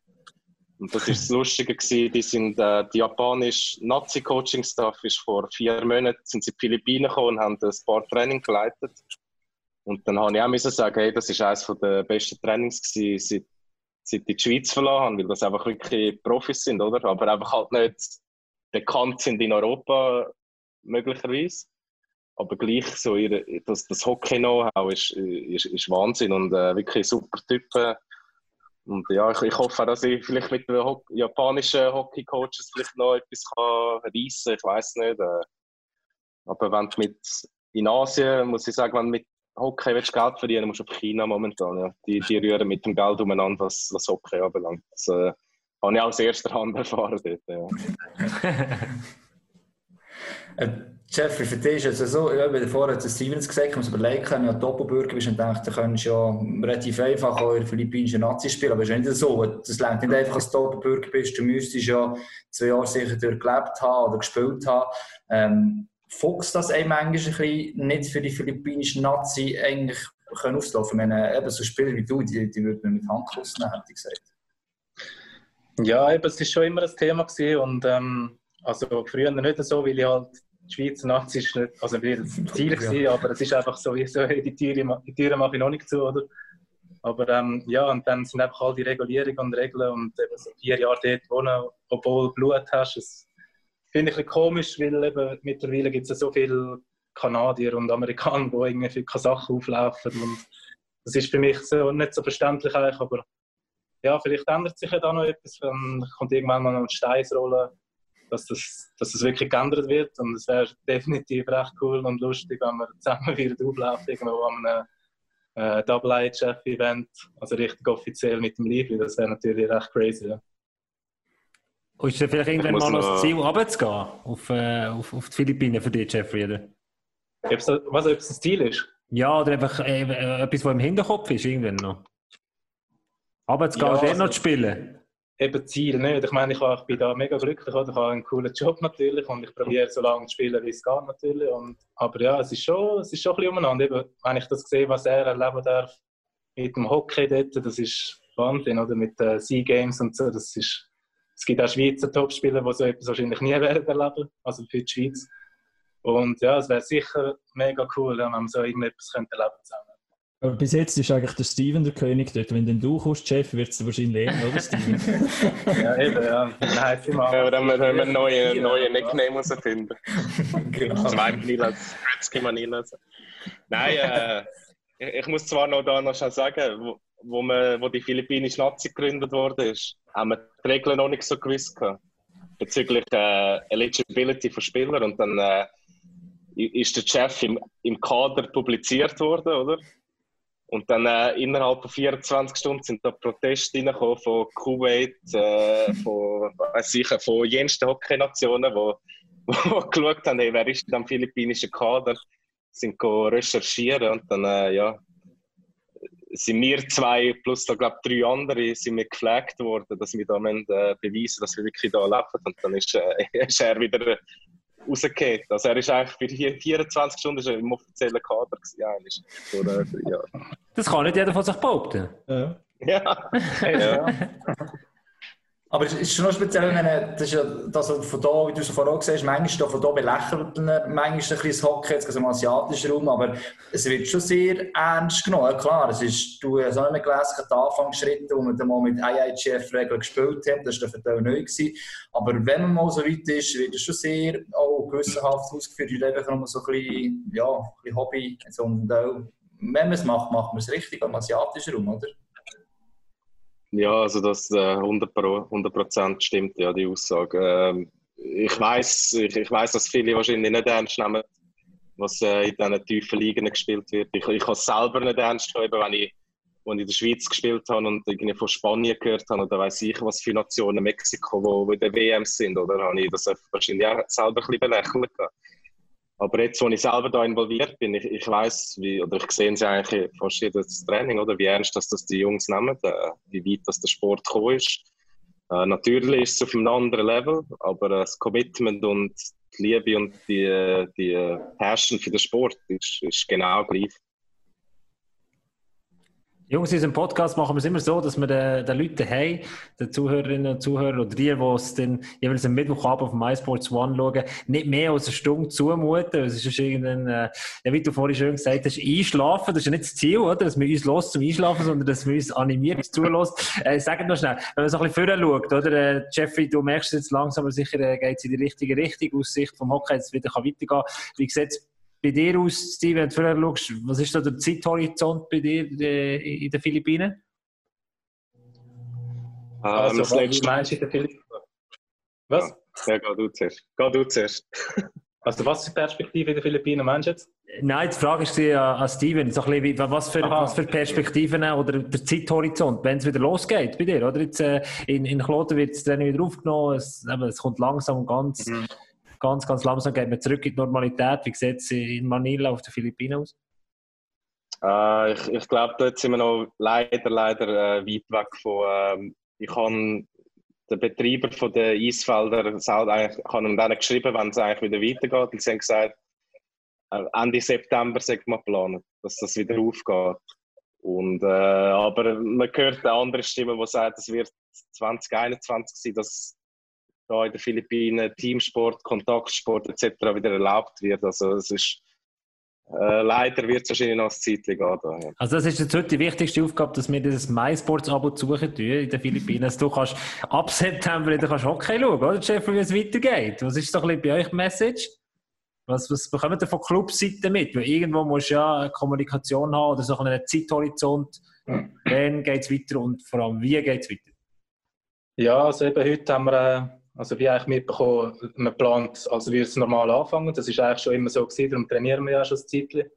S5: Und das ist das Lustige gewesen, die sind, äh, die japanische Nazi-Coaching-Staff ist vor vier Monaten sind sie in die Philippinen gekommen und haben ein paar Training geleitet. Und dann habe ich auch müssen sagen, hey, das ist eines der besten Trainings gewesen, seit, seit die die Schweiz verloren haben, weil das einfach wirklich Profis sind, oder? Aber einfach halt nicht bekannt sind in Europa, möglicherweise. Aber gleich so ihre, das, das Hockey-Know-how ist, ist, ist Wahnsinn und äh, wirklich super Typen. Und ja, ich, ich hoffe, dass ich vielleicht mit den Ho japanischen Hockey-Coaches vielleicht noch etwas kann reissen kann. Ich weiß nicht. Äh, aber wenn du mit in Asien, muss ich sagen, wenn du mit Hockey willst Geld verdienen musst du auf China momentan. Ja. Die, die rühren mit dem Geld umeinander, was, was Hockey anbelangt. Das äh, habe ich aus erster Hand [LAUGHS] erfahren dort. Ja. [LAUGHS]
S2: Jeffrey, für dich ist es so, ja, wie vorher zu Stevens gesagt, ich muss überlegen, wenn du ja Doppelbürger bist und denkst, du könntest ja relativ einfach auch in der philippinischen Nazi spielen, aber es ist nicht so. Das längt nicht einfach, als du Doppelbürger bist, du müsstest ja zwei Jahre sicher dort gelebt haben oder gespielt haben. Ähm, fuchst das einem manchmal ein bisschen nicht für die philippinische Nazi eigentlich können auslaufen? Ich meine, eben so Spieler wie du, die, die würden mit Handkuss nehmen, hätte ich gesagt.
S7: Ja, eben, es war schon immer ein Thema gewesen und ähm, also früher nicht so, weil ich halt die Schweizer Nazi ist nicht, also wir Ziel gewesen, aber es ist einfach so, wie so, [LAUGHS] die Türe, die Türe mache ich noch nicht zu, oder? Aber ähm, ja, und dann sind einfach all die Regulierungen und Regeln und eben so vier Jahre dort wohnen, obwohl du Blut hast, das finde ich ein bisschen komisch, weil eben mittlerweile gibt es ja so viele Kanadier und Amerikaner, die irgendwie für keine Sachen auflaufen und das ist für mich so nicht so verständlich eigentlich, aber ja, vielleicht ändert sich ja da noch etwas, dann kommt irgendwann mal noch ein Steins rollen dass das, dass das wirklich geändert wird. Und es wäre definitiv recht cool und lustig, wenn wir zusammen wieder auflaufen, irgendwo an einem äh, Double IHF-Event, also richtig offiziell mit dem Lively. Das wäre natürlich recht crazy. Ja.
S1: Und ist da vielleicht irgendwann mal noch das Ziel, runterzugehen auf, äh, auf, auf die Philippinen für dich, Jeffrey? Oder?
S7: Ob's, was, ob es ein Ziel ist?
S1: Ja, oder einfach äh, äh etwas, was im Hinterkopf ist, irgendwann noch. Runterzugehen, ja, also, noch zu spielen
S7: eben Ziel nicht. Ich meine, ich, ich bin da mega glücklich, ich habe einen coolen Job natürlich und ich probiere so lange zu spielen, wie es geht natürlich. Und, aber ja, es ist schon, es ist schon ein bisschen umeinander. Eben, wenn ich das sehe, was er erleben darf mit dem Hockey dort, das ist Wahnsinn, oder? Mit den Sea Games und so, das ist, es gibt auch Schweizer Topspieler, die so etwas wahrscheinlich nie [LAUGHS] werden erleben, also für die Schweiz. Und ja, es wäre sicher mega cool, wenn man so irgendetwas könnte erleben zusammen.
S3: Aber bis jetzt ist eigentlich der Steven der König dort. Wenn denn du kommst, Chef, wird es wahrscheinlich eher, oder Steven? [LAUGHS]
S7: ja, eben, ja. Nein,
S5: ja, dann müssen wir einen neuen, neuen Nickname herausfinden. genau. Zwei Manilas, Gretzky Manilas. Nein, äh, ich, ich, muss zwar noch da noch schon sagen, wo, wo, man, wo die philippinische Nazi gegründet wurde, ist, haben wir die Regeln noch nicht so gewusst gehabt, bezüglich äh, Eligibility von Spielern und dann äh, ist der Chef im, im Kader publiziert worden, oder? Und dann äh, innerhalb von 24 Stunden sind da Proteste reingekommen von Kuwait, äh, von, weiß von jensten Hockey-Nationen, die [LAUGHS] geschaut haben, hey, wer ist am philippinischen Kader, sind recherchieren und dann, äh, ja, sind wir zwei plus da glaube drei andere sind wir gefragt worden, dass wir da müssen, äh, beweisen, dass wir wirklich da leben. Und dann ist, äh, [LAUGHS] ist er wieder rausgeht. Also er ist eigentlich für 24 Stunden im offiziellen Kader gewesen, vor drei Jahren.
S1: Das kann nicht jeder von sich behaupten.
S5: Ja. ja. [LAUGHS] ja.
S2: Aber es ist schon noch speziell, wenn das ja das von da, wie du es vorhin auch hast, manchmal von da belächelt manchmal ein bisschen das Hockey, jetzt im asiatischen Raum, aber es wird schon sehr ernst genommen. Klar, es ist, du hast auch nicht mehr gelesen, die Anfangsschritte, wo wir mal mit IIGF-Regeln gespielt haben, das war dann neu gewesen. Aber wenn man mal so weit ist, wird es schon sehr auch gewissenhaft ausgeführt, und einfach nur so ein bisschen, ja, ein bisschen Hobby. Und auch, wenn man es macht, macht man es richtig im asiatischen Raum, oder?
S5: Ja, also das äh, 100%, stimmt, ja, die Aussage. Ähm, ich weiß, ich, ich weiß, dass viele wahrscheinlich nicht ernst nehmen, was äh, in diesen tiefen Ligen gespielt wird. Ich, ich habe es selber nicht ernst genommen, wenn ich, wenn ich in der Schweiz gespielt habe und irgendwie von Spanien gehört habe oder weiß ich, was für Nationen Mexiko, wo, wo in der WM sind, oder habe ich das wahrscheinlich auch selber ein bisschen belächelt. Aber jetzt, wo ich selber da involviert bin, ich, ich weiß, wie, oder ich sehe es eigentlich fast jedes Training, oder wie ernst dass das die Jungs nehmen, äh, wie weit das der Sport gekommen ist. Äh, natürlich ist es auf einem anderen Level, aber äh, das Commitment und die Liebe und die, die Passion für den Sport ist, ist genau gleich.
S1: Jungs, in unserem Podcast machen wir es immer so, dass wir den, den Leuten haben, den Zuhörerinnen und Zuhörern oder die, die es dann jeweils am Mittwochabend auf MySports One schauen, nicht mehr als eine Stunde zumuten. Es ist irgendein, äh, ja, wie du vorhin schön gesagt hast, einschlafen. Das ist ja nicht das Ziel, oder? Dass wir uns los zum Einschlafen, sondern dass wir uns animieren, uns zulässt. Äh, sag noch schnell, wenn man so ein bisschen vorher schaut, oder? Äh, Jeffrey, du merkst jetzt langsam, aber sicher äh, geht es in die richtige Richtung, aus Sicht vom Hockey, jetzt wieder kann weitergehen. Wie sieht bei dir aus, Steven, wenn du vorher schaust, was ist da der Zeithorizont bei dir äh, in den Philippinen?
S7: Also,
S8: Ähm, das
S7: was meinst du in den Philippinen? Was?
S5: Ja, geh du zuerst. Geh du zuerst. [LAUGHS]
S7: Also, was ist die Perspektive in den Philippinen, meinst du jetzt?
S1: Nein, die Frage ist die an Steven, so ein bisschen, was, für,
S7: Aha.
S1: was für Perspektiven oder der Zeithorizont, wenn es wieder losgeht bei dir, oder? Jetzt, äh, in, in Kloten wird es dann wieder aufgenommen, es, eben, es kommt langsam und ganz,
S7: Mhm.
S1: Ganz, ganz langsam geht man zurück in die Normalität. Wie sieht es in Manila auf den Philippinen aus?
S5: Äh, ich ich glaube, dort sind wir noch leider, leider äh, weit weg von. Ähm, ich habe den Betreiber von den Eisfelder eigentlich, ich habe dann geschrieben, wenn es eigentlich wieder weitergeht. Und sie haben gesagt, äh, Ende September sagt man geplant, dass das wieder aufgeht. Und, äh, aber man hört eine andere Stimme, die sagt, es wird 2021 sein, dass da in den Philippinen Teamsport, Kontaktsport etc. wieder erlaubt wird. Also es ist äh, leider wird es wahrscheinlich noch ein Zeitchen gehen. Da, ja.
S1: Also das ist jetzt heute die wichtigste Aufgabe, dass wir dieses MySports-Abo suchen tun in den Philippinen. Dass du kannst ab September wieder kannst Hockey schauen, oder Jeffrey, wie es weitergeht. Was ist so ein bisschen bei euch die Message? Was, was bekommt ihr von Clubseiten mit? Weil irgendwo musst du ja eine Kommunikation haben oder so einen Zeithorizont. Wann geht es weiter und vor allem, wie geht es weiter?
S7: Ja, also eben heute haben wir, äh, also wie eigentlich mitbekommen, man plant, also wie es normal anfangen. Das ist eigentlich schon immer so gewesen, darum trainieren wir ja schon ein Zeitchen.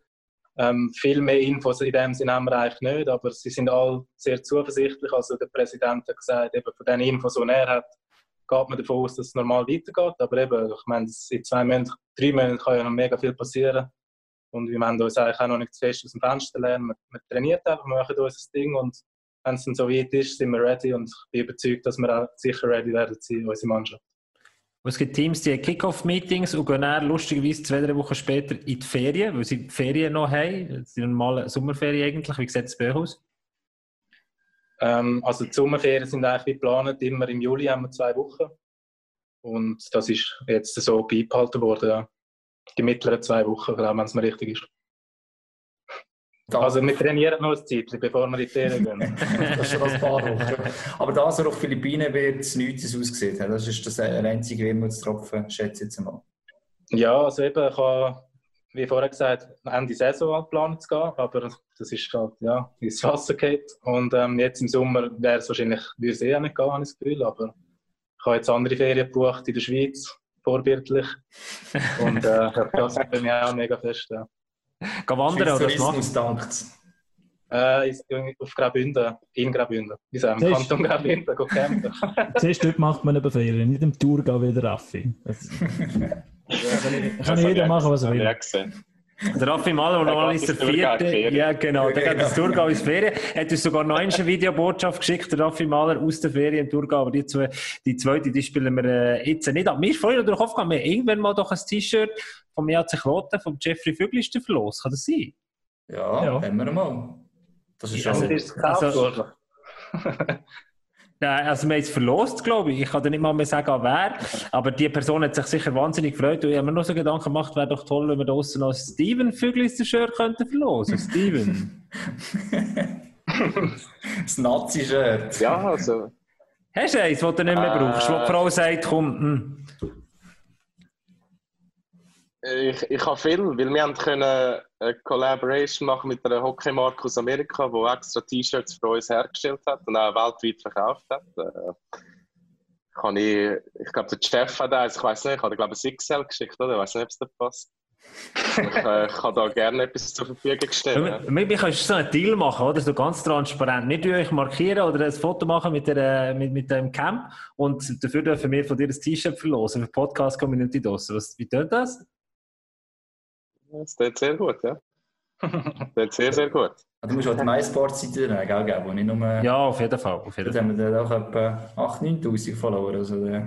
S7: Ähm, viel mehr Infos in dem Sinne haben wir eigentlich nicht, aber sie sind alle sehr zuversichtlich. Also der Präsident hat gesagt, eben von den Infos, die er hat, geht man davon aus, dass es normal weitergeht. Aber eben, ich meine, in zwei Monaten, drei Monaten kann ja noch mega viel passieren. Und wir wollen uns eigentlich auch noch nicht zu fest aus dem Fenster lernen. Wir, wir trainieren einfach, wir machen unser Ding und wenn es dann so weit ist, sind wir ready und ich bin überzeugt, dass wir auch sicher ready werden sein, unsere Mannschaft.
S1: Es gibt Teams, die haben Kick-Off-Meetings und gehen dann lustigerweise zwei, drei Wochen später in die Ferien, weil sie die Ferien noch haben. Die normale Sommerferien eigentlich. Wie sieht es bei euch aus?
S7: Ähm, also die Sommerferien sind eigentlich wie geplant, immer im Juli haben wir zwei Wochen. Und das ist jetzt so beibehalten worden, ja. Die mittleren zwei Wochen, glaube ich, wenn es mir richtig ist. Also wir trainieren noch ein Zeit, bevor wir in die Ferien gehen. [LAUGHS]
S2: das ist schon ein paar Wochen. Aber da so auf den Philippinen wird es nichts ausgesehen. Das ist das einzige Wermutstropfen, schätze ich jetzt mal.
S7: Ja, also eben, ich habe, wie vorher gesagt, Ende Saison geplant zu gehen, aber das ist halt, ja, ins Wasser geht. Und ähm, jetzt im Sommer wäre es wahrscheinlich, würde es eh nicht gehen, habe ich das Gefühl, aber ich habe jetzt andere Ferien gebucht in der Schweiz, vorbildlich. Und äh, das freut mich auch mega fest, ja.
S1: Gehen wandern oder was
S2: Tourismus
S1: machst
S2: dankt.
S7: Äh, ist auf Graubünden, in Graubünden. Im
S3: Das ist-
S7: Kanton Graubünden, go campen. [LAUGHS]
S3: Zuerst dort macht man eine Ferien, nicht im Tour wie der Raffi. Das [LAUGHS] kann jeder machen, was er
S5: Habe ich
S3: will.
S1: Der Raffi Mahler, der
S5: geht
S1: ist der
S5: in
S1: vierte. Ja, genau. Der geht ins
S2: genau.
S1: Thurgau ins Ferien. Er hat uns sogar noch eine Videobotschaft geschickt, der Raffi Mahler aus der Ferien im Thurgau. Aber die, zwei, die zweite, die spielen wir äh, jetzt nicht ab. Mir ist vorhin noch durch den Kopf gegangen, wir haben irgendwann mal doch ein T-Shirt vom EAC Kloten, vom Jeffrey Füglister verlost. Kann das sein?
S2: Ja,
S3: Ja.
S2: haben wir mal. Das ist
S1: Ja,
S2: schon.
S1: Also-? Nein, [LAUGHS] also wir haben es verlost, glaube ich. Ich kann dir nicht mal mehr sagen, wer. Aber die Person hat sich sicher wahnsinnig gefreut. Und ich habe mir noch so Gedanken gemacht, wäre doch toll, wenn wir da draussen noch ein Steven Füglister Shirt könnten verlosen. Steven. [LAUGHS]
S2: das Nazi-Shirt.
S5: Ja, also.
S1: Hast du eins, das du nicht mehr
S5: Äh.
S1: brauchst? Wo die Frau sagt, komm, hm.
S5: Ich, ich habe viel, weil wir haben können eine Collaboration machen mit einer Hockeymarke aus Amerika, die extra T-Shirts für uns hergestellt hat und auch weltweit verkauft hat. Äh, ich, ich glaube, der Chef hat eins, ich weiß nicht, ich habe glaube ein XL geschickt, oder? Ich weiß nicht, ob es da passt. Ich, äh, kann da gerne etwas zur Verfügung stellen. ja.
S1: Wir können so einen Deal machen, oder? So ganz transparent. Tun euch markieren oder ein Foto machen mit, der, mit, mit dem Camp und dafür dürfen wir von dir ein T-Shirt verlosen für die Podcast-Community draussen. Was, wie tut das?
S5: Das tut sehr gut, ja. [LAUGHS] Das tut sehr, sehr gut.
S2: Du musst auch die MySports-Seite nehmen, gell, gell, wo nicht nur...
S1: Ja, auf jeden Fall. Auf jeden Fall.
S2: haben wir dann auch etwa 8'000, 9'000 Follower. Also, äh.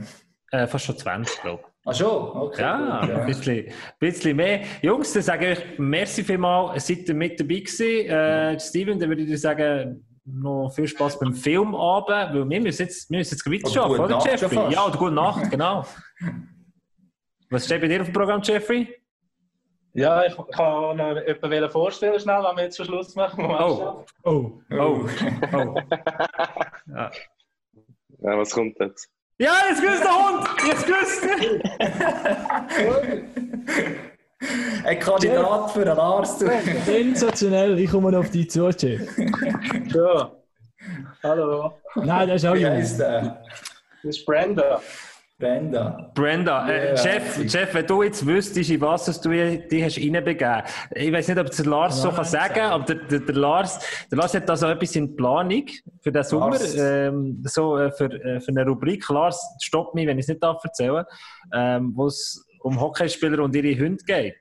S1: Äh, fast schon 20, glaube ich.
S2: Ah schon? Okay.
S1: Ja,
S2: gut,
S1: ein bisschen, bisschen mehr. Jungs, dann sage ich merci vielmals, seid ihr mit dabei gewesen. Äh, Steven, dann würde ich dir sagen, noch viel Spaß beim Filmabend, weil wir müssen jetzt, wir müssen jetzt weiter
S2: gute
S1: oder
S2: Nacht
S1: Jeffrey? Ja, oder gute Nacht, genau. [LAUGHS] Was steht bei dir auf dem Programm, Jeffrey?
S7: Ja, ich kann noch jemanden vorstellen, schnell, wenn wir jetzt schon Schluss machen.
S1: Oh.
S3: Oh,
S1: Oh, [LAUGHS] oh.
S5: Ja, was kommt jetzt?
S1: Ja, jetzt grüßt der Hund! Jetzt grüßt [LAUGHS]
S2: Ein Kandidat für einen Arzt.
S9: Sensationell, ich komme noch auf dich zu, Chef.
S7: Ja. Hallo.
S9: Nein, das ist auch
S2: Wie
S9: jung.
S2: heisst der?
S7: Das ist Brenda.
S2: Brenda.
S1: Brenda, äh,
S2: ja.
S1: Chef, wenn du jetzt wüsstest, in was du dich hast reinbegeben Ich weiß nicht, ob es der Lars so kann sagen
S9: sagen.
S1: aber der, der, der, Lars, der Lars hat da so etwas in Planung für den Sommer,
S2: Lars.
S1: ähm, so äh, für, äh, für eine Rubrik. Lars, stopp mich, wenn ich es nicht darf erzählen, ähm, wo es um Hockeyspieler und ihre Hunde geht.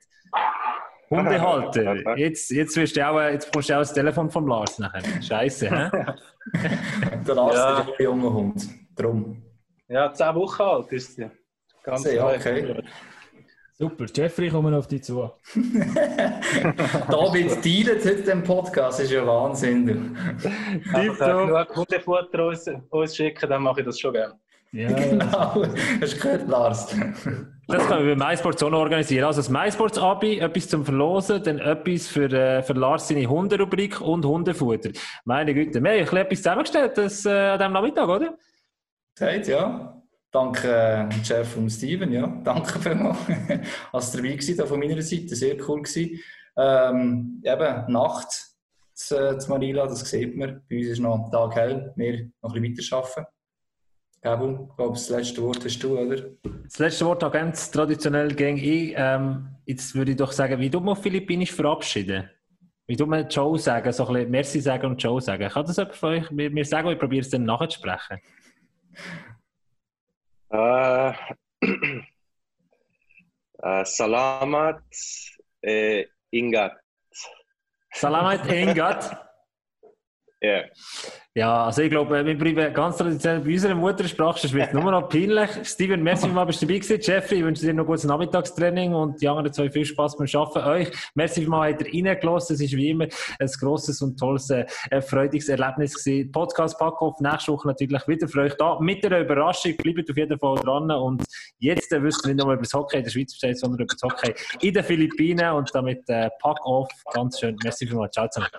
S1: Hundehalter. [LAUGHS] Jetzt, jetzt, wirst du auch, äh, jetzt bekommst du auch das Telefon vom Lars nachher. Scheiße, hä? [LAUGHS]
S2: Der Arzt
S7: Ja.
S2: ist ein junger Hund. Drum.
S7: Ja, 10 Wochen alt ist sie. Ganz
S2: Sehr, okay.
S9: Super, Jeffrey, ich komme noch auf dich zu. [LAUGHS]
S2: David dealt heute den Podcast, das ist ja Wahnsinn. [LAUGHS] du.
S7: Einfach äh,
S1: Tipptopp.
S7: Hundefutter uns, uns schicken, dann mache ich das schon gerne.
S9: Ja, ja. [LAUGHS]
S2: Genau, hast du gehört, Lars?
S1: Das können wir bei MySports auch noch organisieren. Also das MySports-Abi, etwas zum Verlosen, dann etwas für, äh, für Lars seine Hunderubrik und Hundefutter. Meine Güte, wir haben ein bisschen etwas zusammengestellt das, äh, an diesem Nachmittag, oder?
S2: Sagt, ja. Danke, äh, Jeff und Steven, ja. [LAUGHS] Danke vielmals. Als dabei gewesen, da von meiner Seite, sehr cool gewesen. Ähm, eben, Nacht zu, zu Manila, das sieht man. Bei uns ist noch Tag hell, wir noch ein bisschen weiterarbeiten. Gabu, ich glaube, das letzte Wort hast du, oder?
S1: Das letzte Wort auch ganz traditionell gegen ich. Ähm, jetzt würde ich doch sagen, wie du mal Philippinisch verabschieden? Wie du mal Ciao sagen, so ein bisschen Merci sagen und Ciao sagen. Kann das jemand von euch mir, sagen ich probiere es dann nachzusprechen?
S5: Äh, [LAUGHS] äh, [CLEARS THROAT] Salamat äh, Ingat.
S1: Salamat Engat.
S5: Ja.
S1: Ja, also ich glaube, wir bleiben ganz traditionell bei unserer Muttersprache, sonst wird es nur noch peinlich. [LAUGHS] Steven, merci [LAUGHS] mal, bist du dabei gewesen. Jeffrey, ich wünsche dir noch gutes Nachmittagstraining und die anderen zwei viel Spaß beim Arbeiten. Euch, merci mal, habt ihr reingelassen. Es ist wie immer ein grosses und tolles, äh, freudiges Erlebnis gewesen. Podcast Packoff, nächste Woche natürlich wieder für euch da. Mit einer Überraschung, bleibt auf jeden Fall dran und jetzt äh, wisst ihr nicht nur über das Hockey in der Schweiz Bescheid, sondern über das Hockey in den Philippinen und damit äh, Packoff, ganz schön. Merci vielmals. Ciao zusammen.